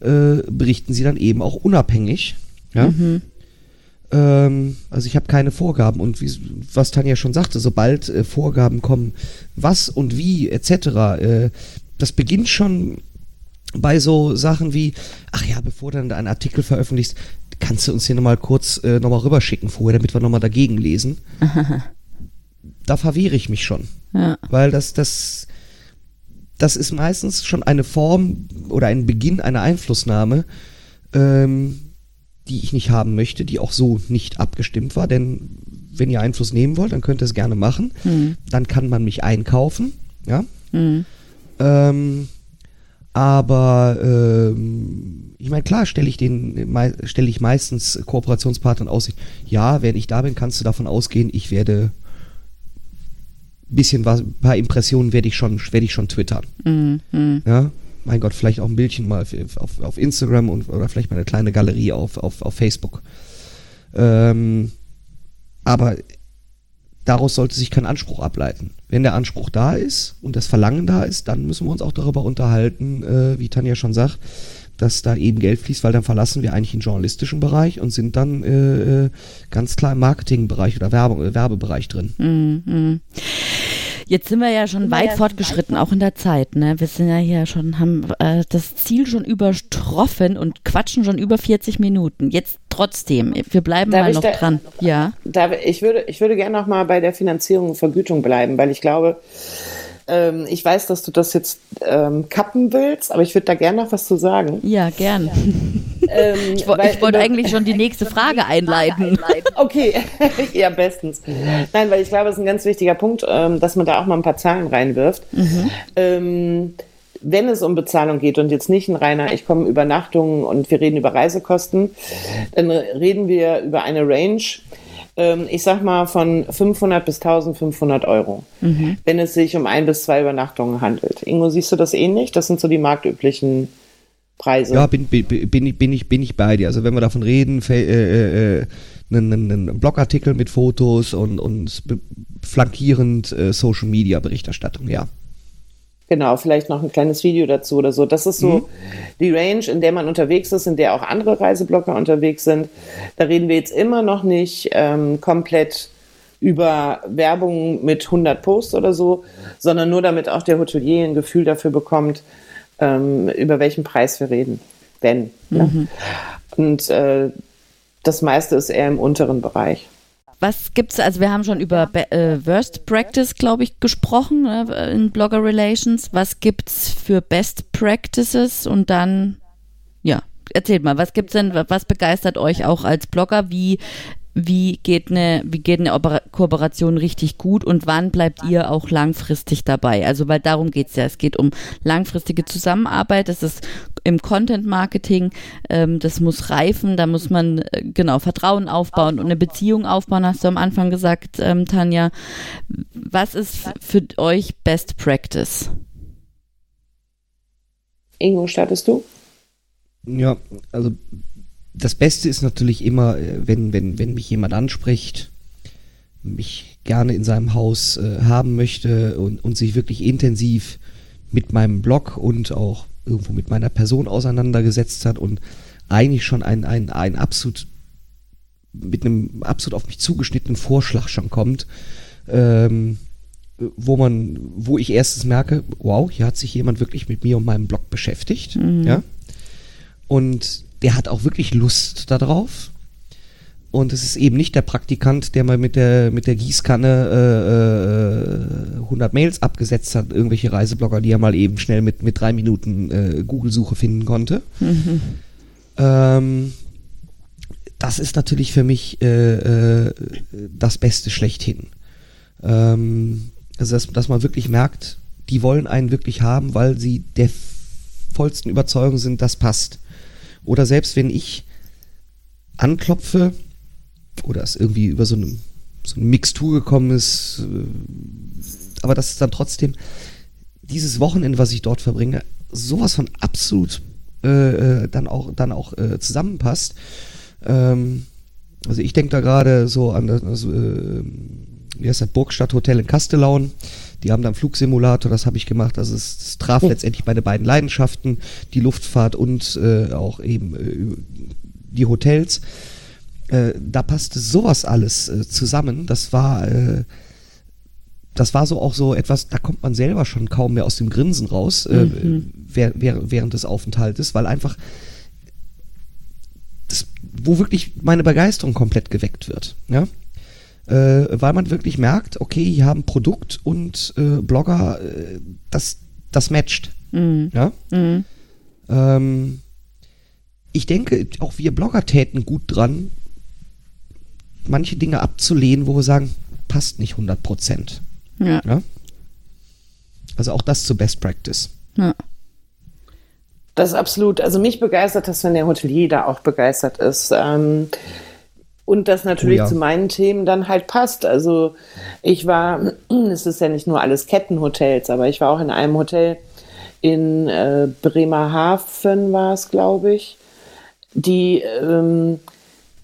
äh, berichten sie dann eben auch unabhängig. Ja. Mhm. Ähm, also ich habe keine Vorgaben und wie, was Tanja schon sagte, sobald äh, Vorgaben kommen, was und wie etc., äh, das beginnt schon bei so Sachen wie, ach ja, bevor du dann einen Artikel veröffentlichst, kannst du uns hier nochmal kurz äh, nochmal rüberschicken vorher, damit wir nochmal dagegen lesen. (laughs) da verwehre ich mich schon. Ja. Weil das, das, das ist meistens schon eine Form oder ein Beginn einer Einflussnahme, ähm, die ich nicht haben möchte, die auch so nicht abgestimmt war. Denn wenn ihr Einfluss nehmen wollt, dann könnt ihr es gerne machen. Mhm. Dann kann man mich einkaufen. Ja. Mhm. Ähm, aber ähm, ich meine, klar stelle ich den stelle ich meistens Kooperationspartnern aus. Ja, wenn ich da bin, kannst du davon ausgehen, ich werde bisschen was, paar Impressionen werde ich schon werde ich schon twittern. Mhm. Ja, mein Gott, vielleicht auch ein Bildchen mal auf, auf Instagram und, oder vielleicht mal eine kleine Galerie auf, auf, auf Facebook. Ähm, aber daraus sollte sich kein Anspruch ableiten. Wenn der Anspruch da ist und das Verlangen da ist, dann müssen wir uns auch darüber unterhalten, äh, wie Tanja schon sagt, dass da eben Geld fließt, weil dann verlassen wir eigentlich den journalistischen Bereich und sind dann äh, äh ganz klar im Marketingbereich oder äh, Werbebereich drin. Mm -hmm. Jetzt sind wir ja schon weit ja fortgeschritten, auch in der Zeit. Ne? Wir sind ja hier schon, haben äh, das Ziel schon übertroffen und quatschen schon über 40 Minuten. Jetzt trotzdem, wir bleiben Darf mal noch da, dran. Ja. Da, ich, würde, ich würde gerne noch mal bei der Finanzierung und Vergütung bleiben, weil ich glaube, ähm, ich weiß, dass du das jetzt ähm, kappen willst, aber ich würde da gerne noch was zu sagen. Ja, gern. Ähm, (laughs) ich, weil, ich wollte eigentlich schon die nächste Frage einleiten. Okay, (laughs) ja, bestens. Nein, weil ich glaube, es ist ein ganz wichtiger Punkt, ähm, dass man da auch mal ein paar Zahlen reinwirft. Mhm. Ähm, wenn es um Bezahlung geht und jetzt nicht ein reiner, ich komme Übernachtungen und wir reden über Reisekosten, dann reden wir über eine Range, ähm, ich sag mal von 500 bis 1500 Euro, mhm. wenn es sich um ein bis zwei Übernachtungen handelt. Ingo, siehst du das ähnlich? Das sind so die marktüblichen Preise. Ja, bin, bin, bin, ich, bin, ich, bin ich bei dir. Also wenn wir davon reden, äh, äh, äh einen, einen Blogartikel mit Fotos und, und flankierend äh, Social Media Berichterstattung, ja. Genau, vielleicht noch ein kleines Video dazu oder so. Das ist so mhm. die Range, in der man unterwegs ist, in der auch andere Reiseblogger unterwegs sind. Da reden wir jetzt immer noch nicht ähm, komplett über Werbung mit 100 Posts oder so, sondern nur damit auch der Hotelier ein Gefühl dafür bekommt, ähm, über welchen Preis wir reden. Wenn. Ne? Mhm. Und äh, das meiste ist eher im unteren Bereich. Was gibt's, also wir haben schon über äh, Worst Practice, glaube ich, gesprochen äh, in Blogger Relations. Was gibt's für Best Practices und dann, ja, erzählt mal, was gibt's denn, was begeistert euch auch als Blogger? Wie wie geht eine, wie geht eine Kooperation richtig gut und wann bleibt ihr auch langfristig dabei? Also, weil darum geht es ja. Es geht um langfristige Zusammenarbeit, das ist im Content Marketing, ähm, das muss reifen, da muss man äh, genau Vertrauen aufbauen und eine Beziehung aufbauen, hast du am Anfang gesagt, ähm, Tanja. Was ist für euch Best Practice? Ingo, startest du? Ja, also das Beste ist natürlich immer, äh, wenn, wenn, wenn mich jemand anspricht, mich gerne in seinem Haus äh, haben möchte und, und sich wirklich intensiv mit meinem Blog und auch irgendwo mit meiner Person auseinandergesetzt hat und eigentlich schon ein, ein, ein absolut mit einem absolut auf mich zugeschnittenen Vorschlag schon kommt, ähm, wo man, wo ich erstens merke, wow, hier hat sich jemand wirklich mit mir und meinem Blog beschäftigt, mhm. ja, und der hat auch wirklich Lust darauf. Und es ist eben nicht der Praktikant, der mal mit der, mit der Gießkanne äh, äh, 100 Mails abgesetzt hat, irgendwelche Reiseblogger, die er mal eben schnell mit, mit drei Minuten äh, Google-Suche finden konnte. Mhm. Ähm, das ist natürlich für mich äh, äh, das Beste schlechthin. Ähm, also, dass, dass man wirklich merkt, die wollen einen wirklich haben, weil sie der vollsten Überzeugung sind, das passt. Oder selbst wenn ich anklopfe oder es irgendwie über so eine, so eine Mixtur gekommen ist, äh, aber das ist dann trotzdem dieses Wochenende, was ich dort verbringe, sowas von absolut äh, äh dann auch, dann auch äh, zusammenpasst. Ähm, also ich denke da gerade so an das, äh, wie heißt das, Burgstadt Hotel in Kastellaun. Die haben da einen Flugsimulator, das habe ich gemacht. Also es, es traf oh. letztendlich meine beiden Leidenschaften, die Luftfahrt und äh, auch eben äh, die Hotels. Äh, da passte sowas alles äh, zusammen. Das war, äh, das war so auch so etwas, da kommt man selber schon kaum mehr aus dem Grinsen raus äh, mhm. während des Aufenthaltes, weil einfach das, wo wirklich meine Begeisterung komplett geweckt wird. Ja? Äh, weil man wirklich merkt, okay, hier haben Produkt und äh, Blogger, äh, das, das matcht. Mhm. Ja? Mhm. Ähm, ich denke, auch wir Blogger täten gut dran, manche Dinge abzulehnen, wo wir sagen, passt nicht 100 Prozent. Ja. ja. Also auch das zu Best Practice. Ja. Das ist absolut. Also mich begeistert das, wenn der Hotelier da auch begeistert ist. Ähm, und das natürlich oh ja. zu meinen Themen dann halt passt. Also ich war, (clears throat) es ist ja nicht nur alles Kettenhotels, aber ich war auch in einem Hotel in äh, Bremerhaven war es, glaube ich, die ähm,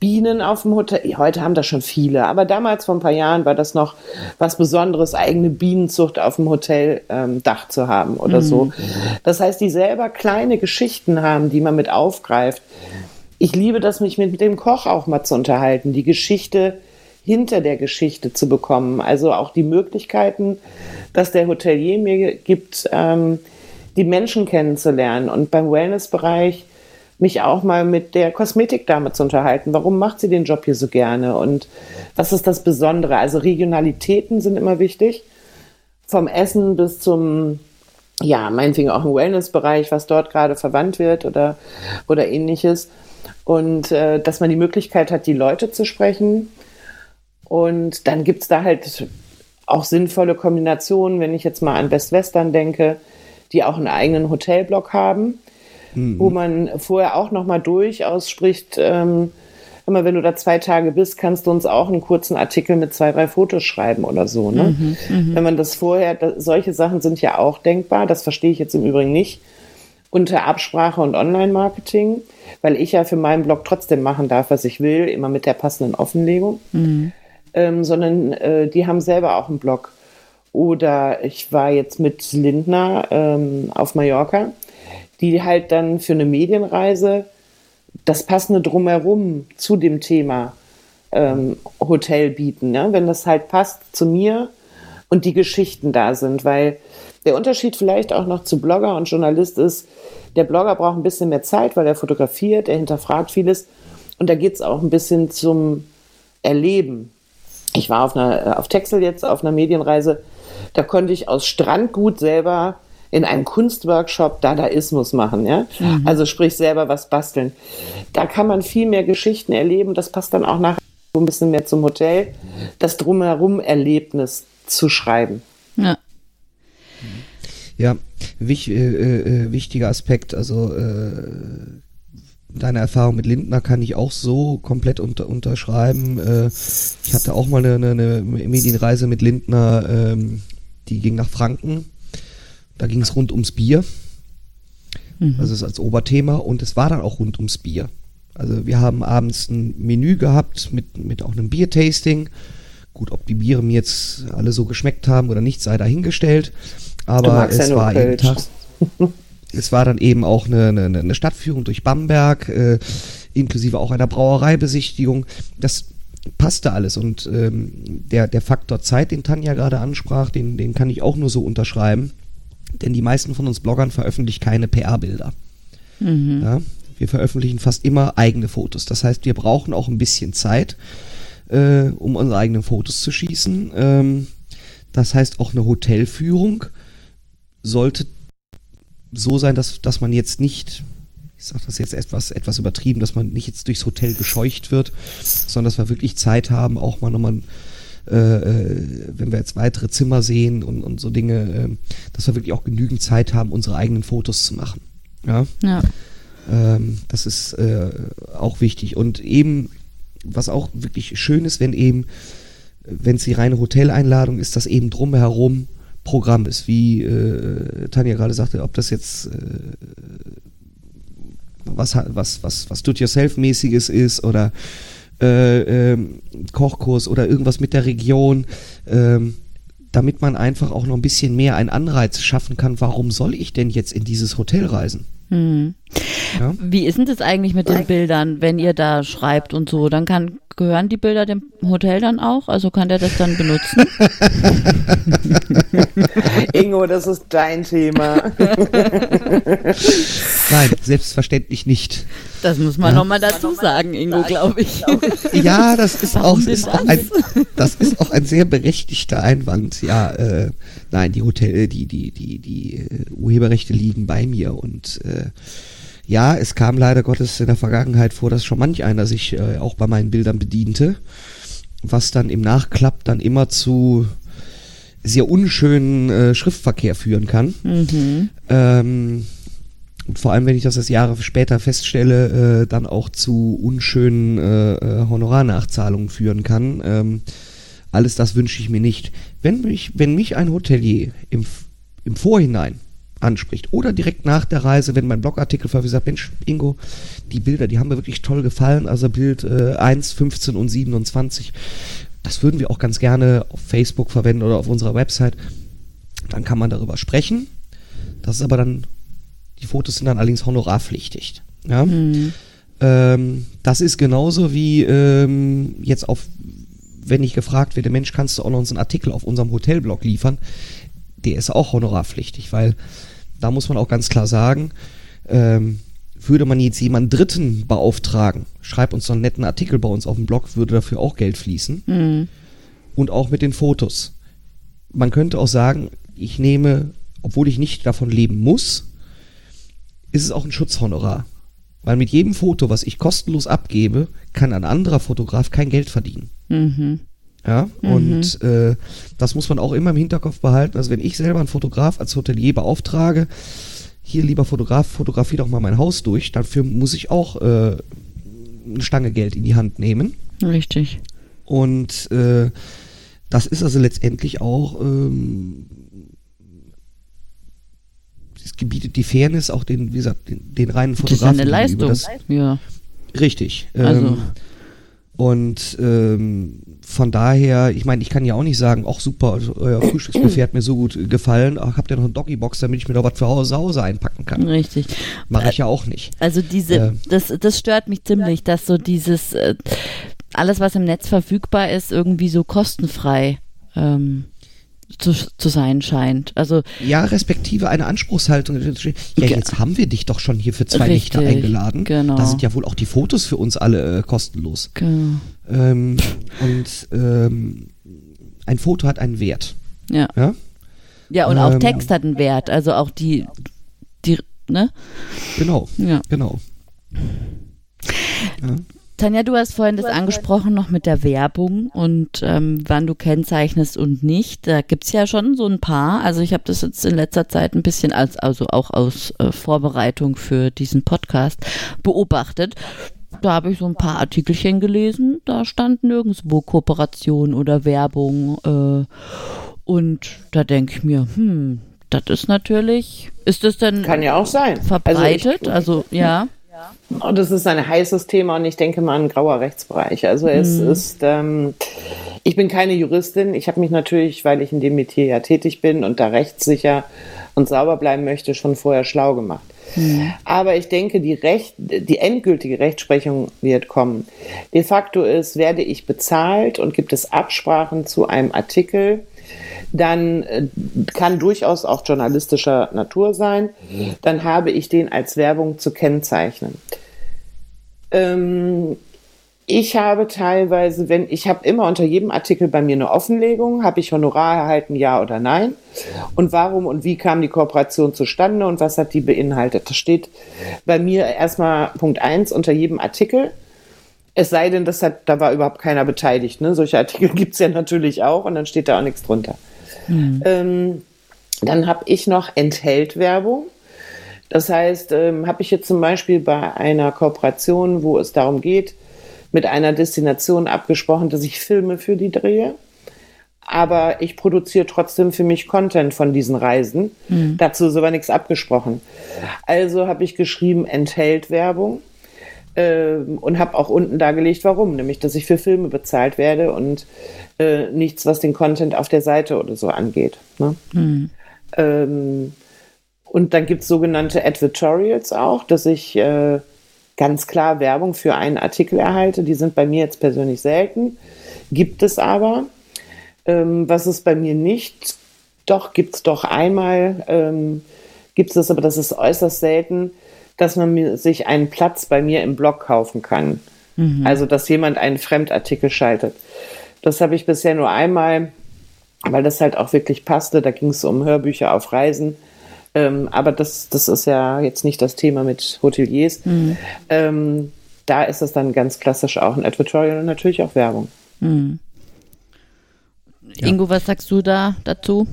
Bienen auf dem Hotel. Heute haben das schon viele, aber damals vor ein paar Jahren war das noch was Besonderes, eigene Bienenzucht auf dem Hoteldach ähm, zu haben oder mhm. so. Das heißt, die selber kleine Geschichten haben, die man mit aufgreift ich liebe das, mich mit dem Koch auch mal zu unterhalten, die Geschichte hinter der Geschichte zu bekommen. Also auch die Möglichkeiten, dass der Hotelier mir gibt, ähm, die Menschen kennenzulernen und beim Wellnessbereich mich auch mal mit der Kosmetikdame zu unterhalten. Warum macht sie den Job hier so gerne und was ist das Besondere? Also Regionalitäten sind immer wichtig, vom Essen bis zum ja, meinetwegen auch im Wellness-Bereich, was dort gerade verwandt wird oder, oder ähnliches. Und äh, dass man die Möglichkeit hat, die Leute zu sprechen. Und dann gibt es da halt auch sinnvolle Kombinationen, wenn ich jetzt mal an Best Western denke, die auch einen eigenen Hotelblock haben, mhm. wo man vorher auch nochmal durchaus spricht, ähm, immer wenn du da zwei Tage bist, kannst du uns auch einen kurzen Artikel mit zwei, drei Fotos schreiben oder so. Ne? Mhm, mh. Wenn man das vorher, da, solche Sachen sind ja auch denkbar, das verstehe ich jetzt im Übrigen nicht, unter Absprache und Online-Marketing, weil ich ja für meinen Blog trotzdem machen darf, was ich will, immer mit der passenden Offenlegung. Mhm. Ähm, sondern äh, die haben selber auch einen Blog. Oder ich war jetzt mit Lindner ähm, auf Mallorca, die halt dann für eine Medienreise das passende Drumherum zu dem Thema ähm, Hotel bieten, ne? wenn das halt passt zu mir und die Geschichten da sind, weil der Unterschied vielleicht auch noch zu Blogger und Journalist ist, der Blogger braucht ein bisschen mehr Zeit, weil er fotografiert, er hinterfragt vieles und da geht es auch ein bisschen zum Erleben. Ich war auf, einer, auf Texel jetzt auf einer Medienreise, da konnte ich aus Strandgut selber in einem Kunstworkshop Dadaismus machen, ja. Mhm. Also sprich selber was basteln. Da kann man viel mehr Geschichten erleben. Das passt dann auch nachher so ein bisschen mehr zum Hotel, das drumherum Erlebnis zu schreiben. Ja. Ja, wich, äh, äh, wichtiger Aspekt, also äh, deine Erfahrung mit Lindner kann ich auch so komplett unter, unterschreiben. Äh, ich hatte auch mal eine, eine Medienreise mit Lindner, ähm, die ging nach Franken da ging es rund ums Bier. Mhm. Also es als Oberthema und es war dann auch rund ums Bier. Also wir haben abends ein Menü gehabt mit, mit auch einem Biertasting. Gut, ob die Biere mir jetzt alle so geschmeckt haben oder nicht, sei dahingestellt. Aber es ja war jeden Tag. (laughs) es war dann eben auch eine, eine, eine Stadtführung durch Bamberg, äh, inklusive auch einer Brauereibesichtigung. Das passte alles und ähm, der, der Faktor Zeit, den Tanja gerade ansprach, den, den kann ich auch nur so unterschreiben. Denn die meisten von uns Bloggern veröffentlichen keine PR-Bilder. Mhm. Ja, wir veröffentlichen fast immer eigene Fotos. Das heißt, wir brauchen auch ein bisschen Zeit, äh, um unsere eigenen Fotos zu schießen. Ähm, das heißt, auch eine Hotelführung sollte so sein, dass, dass man jetzt nicht, ich sage das jetzt etwas, etwas übertrieben, dass man nicht jetzt durchs Hotel gescheucht wird, sondern dass wir wirklich Zeit haben, auch mal nochmal äh, äh, wenn wir jetzt weitere Zimmer sehen und, und so Dinge, äh, dass wir wirklich auch genügend Zeit haben, unsere eigenen Fotos zu machen. Ja. ja. Ähm, das ist äh, auch wichtig. Und eben, was auch wirklich schön ist, wenn eben, wenn es die reine Hoteleinladung ist, dass eben drumherum Programm ist, wie äh, Tanja gerade sagte, ob das jetzt äh, was, was, was, was Do-it-yourself-mäßiges ist oder äh, ähm, Kochkurs oder irgendwas mit der Region, ähm, damit man einfach auch noch ein bisschen mehr einen Anreiz schaffen kann, warum soll ich denn jetzt in dieses Hotel reisen? Hm. Ja? Wie ist denn das eigentlich mit den Bildern, wenn ihr da schreibt und so? Dann kann, gehören die Bilder dem Hotel dann auch? Also kann der das dann benutzen? (laughs) Ingo, das ist dein Thema. (laughs) Nein, selbstverständlich nicht. Das muss man ja? nochmal dazu sagen, Ingo, glaube ich. Ja, das ist auch, ist auch ein, das ist auch ein sehr berechtigter Einwand. Ja, äh, nein, die Hotel, die, die, die, die äh, Urheberrechte liegen bei mir und äh, ja, es kam leider Gottes in der Vergangenheit vor, dass schon manch einer sich äh, auch bei meinen Bildern bediente, was dann im Nachklapp dann immer zu sehr unschönen äh, Schriftverkehr führen kann. Mhm. Ähm, und vor allem, wenn ich das jetzt Jahre später feststelle, äh, dann auch zu unschönen äh, äh, Honorarnachzahlungen führen kann. Ähm, alles das wünsche ich mir nicht. Wenn mich, wenn mich ein Hotelier im, im Vorhinein anspricht oder direkt nach der Reise, wenn mein Blogartikel verwiesen sagt, Mensch, Ingo, die Bilder, die haben mir wirklich toll gefallen, also Bild äh, 1, 15 und 27, das würden wir auch ganz gerne auf Facebook verwenden oder auf unserer Website. Dann kann man darüber sprechen. Das ist aber dann die Fotos sind dann allerdings honorarpflichtig. Ja? Mhm. Ähm, das ist genauso wie ähm, jetzt auf, wenn ich gefragt werde, Mensch, kannst du auch noch uns einen Artikel auf unserem Hotelblog liefern? Der ist auch honorarpflichtig, weil da muss man auch ganz klar sagen, ähm, würde man jetzt jemanden Dritten beauftragen, schreib uns so einen netten Artikel bei uns auf dem Blog, würde dafür auch Geld fließen. Mhm. Und auch mit den Fotos. Man könnte auch sagen, ich nehme obwohl ich nicht davon leben muss, ist es auch ein Schutzhonorar. Weil mit jedem Foto, was ich kostenlos abgebe, kann ein anderer Fotograf kein Geld verdienen. Mhm. Ja, und äh, das muss man auch immer im Hinterkopf behalten. Also wenn ich selber einen Fotograf als Hotelier beauftrage, hier lieber Fotograf, fotografier doch mal mein Haus durch, dafür muss ich auch äh, eine Stange Geld in die Hand nehmen. Richtig. Und äh, das ist also letztendlich auch, ähm, es gebietet die Fairness auch den, wie gesagt, den, den reinen Das ist Fotografen. eine. Leistung. Das, ja. richtig. Also. Ähm, und ähm, von daher, ich meine, ich kann ja auch nicht sagen, ach super, also euer Frühstücksbuffet hat mir so gut gefallen, ach, habt ihr noch eine Doggybox, damit ich mir da was für Hause, Hause einpacken kann. Richtig. Mache ich ja auch nicht. Also diese, Äh. das, das stört mich ziemlich, dass so dieses, äh, alles was im Netz verfügbar ist, irgendwie so kostenfrei ähm, zu, zu sein scheint. Also Ja, respektive eine Anspruchshaltung. Ja, jetzt haben wir dich doch schon hier für zwei Nächte Richtig, eingeladen. genau. Da sind ja wohl auch die Fotos für uns alle äh, kostenlos. genau. Ähm, und ähm, ein Foto hat einen Wert. ja. Ja? Ja, und auch Ähm, Text hat einen Wert, also auch die, die, ne? Genau, Ja. genau. Ja. Tanja, du hast vorhin das angesprochen noch mit der Werbung und ähm, wann du kennzeichnest und nicht. Da gibt's ja schon so ein paar. Also ich habe das jetzt in letzter Zeit ein bisschen als, also auch aus äh, Vorbereitung für diesen Podcast beobachtet. Da habe ich so ein paar Artikelchen gelesen, da stand nirgendwo Kooperation oder Werbung. Äh, und da denke ich mir, hm, das ist natürlich, ist das denn Kann ja auch sein. verbreitet? Also, ja. Und das ist ein heißes Thema und ich denke mal ein grauer Rechtsbereich. Also es ist, ähm, ich bin keine Juristin. Ich habe mich natürlich, weil ich in dem Metier ja tätig bin und da rechtssicher und sauber bleiben möchte, schon vorher schlau gemacht. Aber ich denke, die, Recht, die endgültige Rechtsprechung wird kommen. De facto ist, werde ich bezahlt und gibt es Absprachen zu einem Artikel, dann äh, kann durchaus auch journalistischer Natur sein, dann habe ich den als Werbung zu kennzeichnen. Ähm, ich habe teilweise, wenn ich habe immer unter jedem Artikel bei mir eine Offenlegung, habe ich Honorar erhalten, ja oder nein? Und warum und wie kam die Kooperation zustande und was hat die beinhaltet? Das steht bei mir erstmal Punkt eins unter jedem Artikel. Es sei denn, das hat, da war überhaupt keiner beteiligt. Ne? Solche Artikel (laughs) gibt's ja natürlich auch und dann steht da auch nichts drunter. Ähm, dann habe ich noch Enthält-Werbung. Das heißt, ähm, habe ich jetzt zum Beispiel bei einer Kooperation, wo es darum geht, mit einer Destination abgesprochen, dass ich Filme für die drehe. Aber ich produziere trotzdem für mich Content von diesen Reisen. Dazu ist aber nichts abgesprochen. Also habe ich geschrieben, enthält Werbung und habe auch unten dargelegt, warum. Nämlich, dass ich für Filme bezahlt werde und äh, nichts, was den Content auf der Seite oder so angeht. Ne? Ähm, und dann gibt es sogenannte Advertorials auch, dass ich äh, ganz klar Werbung für einen Artikel erhalte. Die sind bei mir jetzt persönlich selten, gibt es aber. Ähm, was es bei mir nicht, doch gibt es doch einmal, ähm, gibt es aber das ist äußerst selten, dass man sich einen Platz bei mir im Blog kaufen kann. Also, dass jemand einen Fremdartikel schaltet. Das habe ich bisher nur einmal, weil das halt auch wirklich passte. Da ging es um Hörbücher auf Reisen. Ähm, aber das, das ist ja jetzt nicht das Thema mit Hoteliers. Ähm, da ist es dann ganz klassisch auch ein Advertorial und natürlich auch Werbung. Ingo, was sagst du da dazu?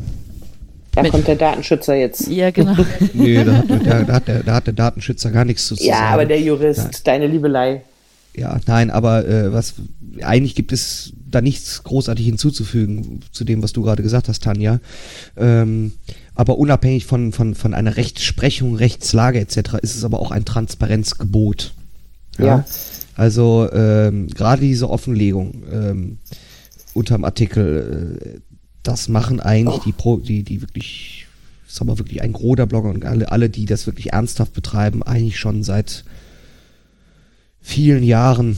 Da Mit- kommt der Datenschützer jetzt. Ja, genau. (laughs) Nee, da hat, da, da, hat der, da hat der Datenschützer gar nichts zu Ja, sagen. aber der Jurist, deine Liebelei. Ja, nein, aber äh, was eigentlich gibt es da nichts großartig hinzuzufügen zu dem, was du gerade gesagt hast, Tanja. Ähm, aber unabhängig von, von, von einer Rechtsprechung, Rechtslage etc. ist es aber auch ein Transparenzgebot. Ja. Also ähm, gerade diese Offenlegung ähm, unterm Artikel, äh, das machen eigentlich die, Pro, die, die wirklich, ich sag mal wirklich ein Gros der Blogger und alle, alle, die das wirklich ernsthaft betreiben, eigentlich schon seit vielen Jahren.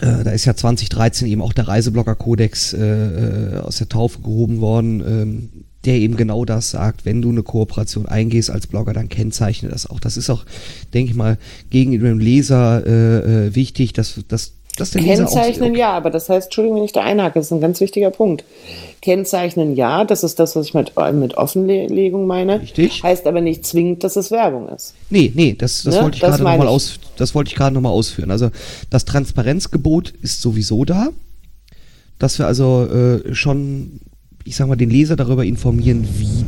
Äh, da ist ja 2013 eben auch der Reiseblogger-Kodex äh, äh, aus der Taufe gehoben worden, ähm, der eben genau das sagt, wenn du eine Kooperation eingehst als Blogger, dann kennzeichne das auch. Das ist auch, denke ich mal, gegenüber dem Leser äh, äh, wichtig, dass, dass der Leser Kennzeichnen ja, aber das heißt, Entschuldigung, wenn ich da einhake, das ist ein ganz wichtiger Punkt. Kennzeichnen ja, das ist das, was ich mit, mit Offenlegung meine. Richtig. Heißt aber nicht zwingend, dass es Werbung ist. Nee, nee, das, das Ne? wollte ich Das gerade nochmal aus, das wollte ich gerade noch mal ausführen. Also das Transparenzgebot ist sowieso da, dass wir also äh, schon, ich sag mal, den Leser darüber informieren, wie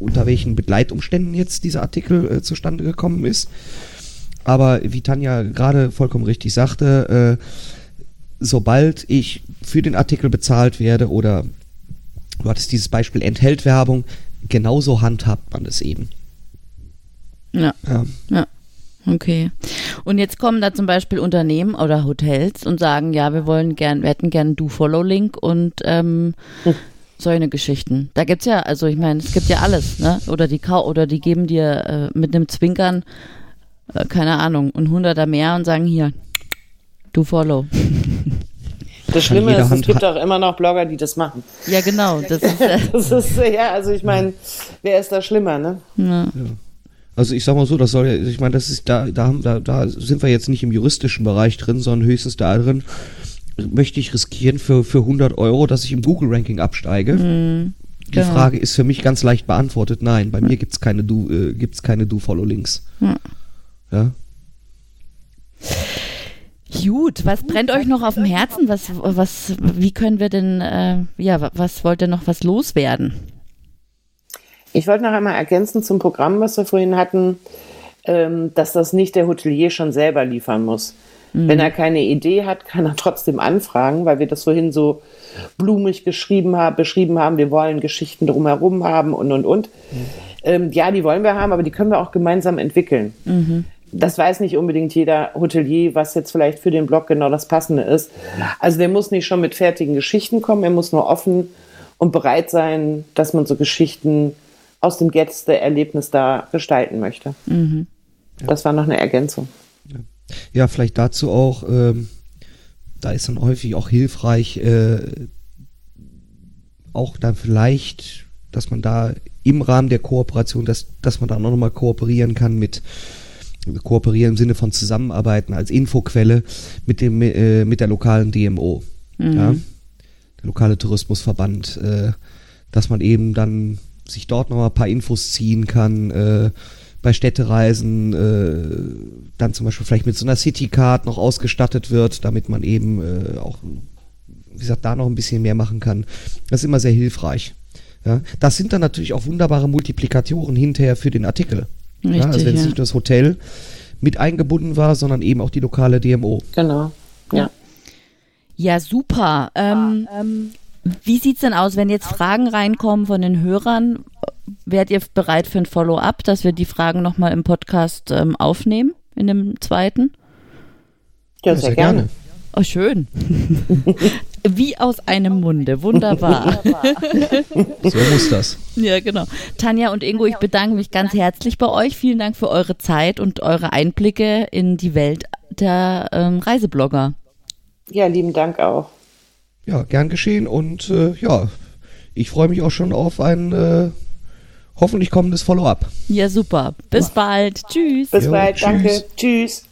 unter welchen Begleitumständen jetzt dieser Artikel äh, zustande gekommen ist. Aber wie Tanja gerade vollkommen richtig sagte, äh, sobald ich für den Artikel bezahlt werde oder du hattest dieses Beispiel enthält Werbung, genauso handhabt man es eben. Ja, Ja. ja. Okay. Und jetzt kommen da zum Beispiel Unternehmen oder Hotels und sagen, ja, wir wollen gern, wir hätten gern Do-Follow-Link und ähm, solche Geschichten. Da gibt's ja, also ich meine, es gibt ja alles, ne? Oder die oder die geben dir äh, mit einem Zwinkern, äh, keine Ahnung, ein Hunderter mehr und sagen hier, Do-Follow. (laughs) Das Schlimme ist, es gibt auch immer noch Blogger, die das machen. Ja, genau. (laughs) Das ist, äh, Das ist, ja, also ich meine, wer ist da schlimmer, ne? ja. Also ich sag mal so, das soll ja, ich meine, das ist da, da, haben, da, da sind wir jetzt nicht im juristischen Bereich drin, sondern höchstens da drin, möchte ich riskieren für, für 100 Euro, dass ich im Google-Ranking absteige. Die genau. Frage ist für mich ganz leicht beantwortet. Nein, bei mir gibt's keine Do, äh, gibt's keine Do-Follow-Links. Ja. Ja. Gut, was brennt euch noch auf dem Herzen? Was, was, wie können wir denn, äh, ja, wa- was wollt ihr noch was loswerden? Ich wollte noch einmal ergänzen zum Programm, was wir vorhin hatten, ähm, dass das nicht der Hotelier schon selber liefern muss. Wenn er keine Idee hat, kann er trotzdem anfragen, weil wir das vorhin so blumig geschrieben haben, beschrieben haben, wir wollen Geschichten drumherum haben und und und. Ähm, ja, die wollen wir haben, aber die können wir auch gemeinsam entwickeln. Das weiß nicht unbedingt jeder Hotelier, was jetzt vielleicht für den Blog genau das Passende ist. Also der muss nicht schon mit fertigen Geschichten kommen, er muss nur offen und bereit sein, dass man so Geschichten aus dem Gästeerlebnis da gestalten möchte. Das war noch eine Ergänzung. Ja, vielleicht dazu auch, ähm, da ist dann häufig auch hilfreich, äh, auch dann vielleicht, dass man da im Rahmen der Kooperation, dass, dass man da auch nochmal kooperieren kann mit, kooperieren im Sinne von Zusammenarbeiten als Infoquelle mit dem, äh, mit der lokalen DMO. Ja? Der lokale Tourismusverband, äh, dass man eben dann sich dort nochmal ein paar Infos ziehen kann, äh, bei Städtereisen äh, dann zum Beispiel vielleicht mit so einer Citycard noch ausgestattet wird, damit man eben äh, auch, wie gesagt, da noch ein bisschen mehr machen kann. Das ist immer sehr hilfreich. Ja, das sind dann natürlich auch wunderbare Multiplikatoren hinterher für den Artikel. Ja, also Richtig, wenn es ja. nicht nur das Hotel mit eingebunden war, sondern eben auch die lokale DMO. Genau. Ja. Ja, super. Ähm, wie sieht's denn aus, wenn jetzt Fragen reinkommen von den Hörern? Wärt ihr bereit für ein Follow-up, dass wir die Fragen nochmal im Podcast ähm, aufnehmen, in dem zweiten? Ja, sehr, gerne. Oh, schön. (laughs) Wie aus einem Munde. Wunderbar. (laughs) So muss das. ja, genau. Tanja und Ingo, ich bedanke mich ganz herzlich bei euch. Vielen Dank für eure Zeit und eure Einblicke in die Welt der ähm, Reiseblogger. Ja, lieben Dank auch. Ja, gern geschehen und äh, ja, ich freue mich auch schon auf ein äh, hoffentlich kommendes Follow-up. Ja, super. Bis bald. Tschüss. Bis Jo, bald. tschüss. Danke. Tschüss.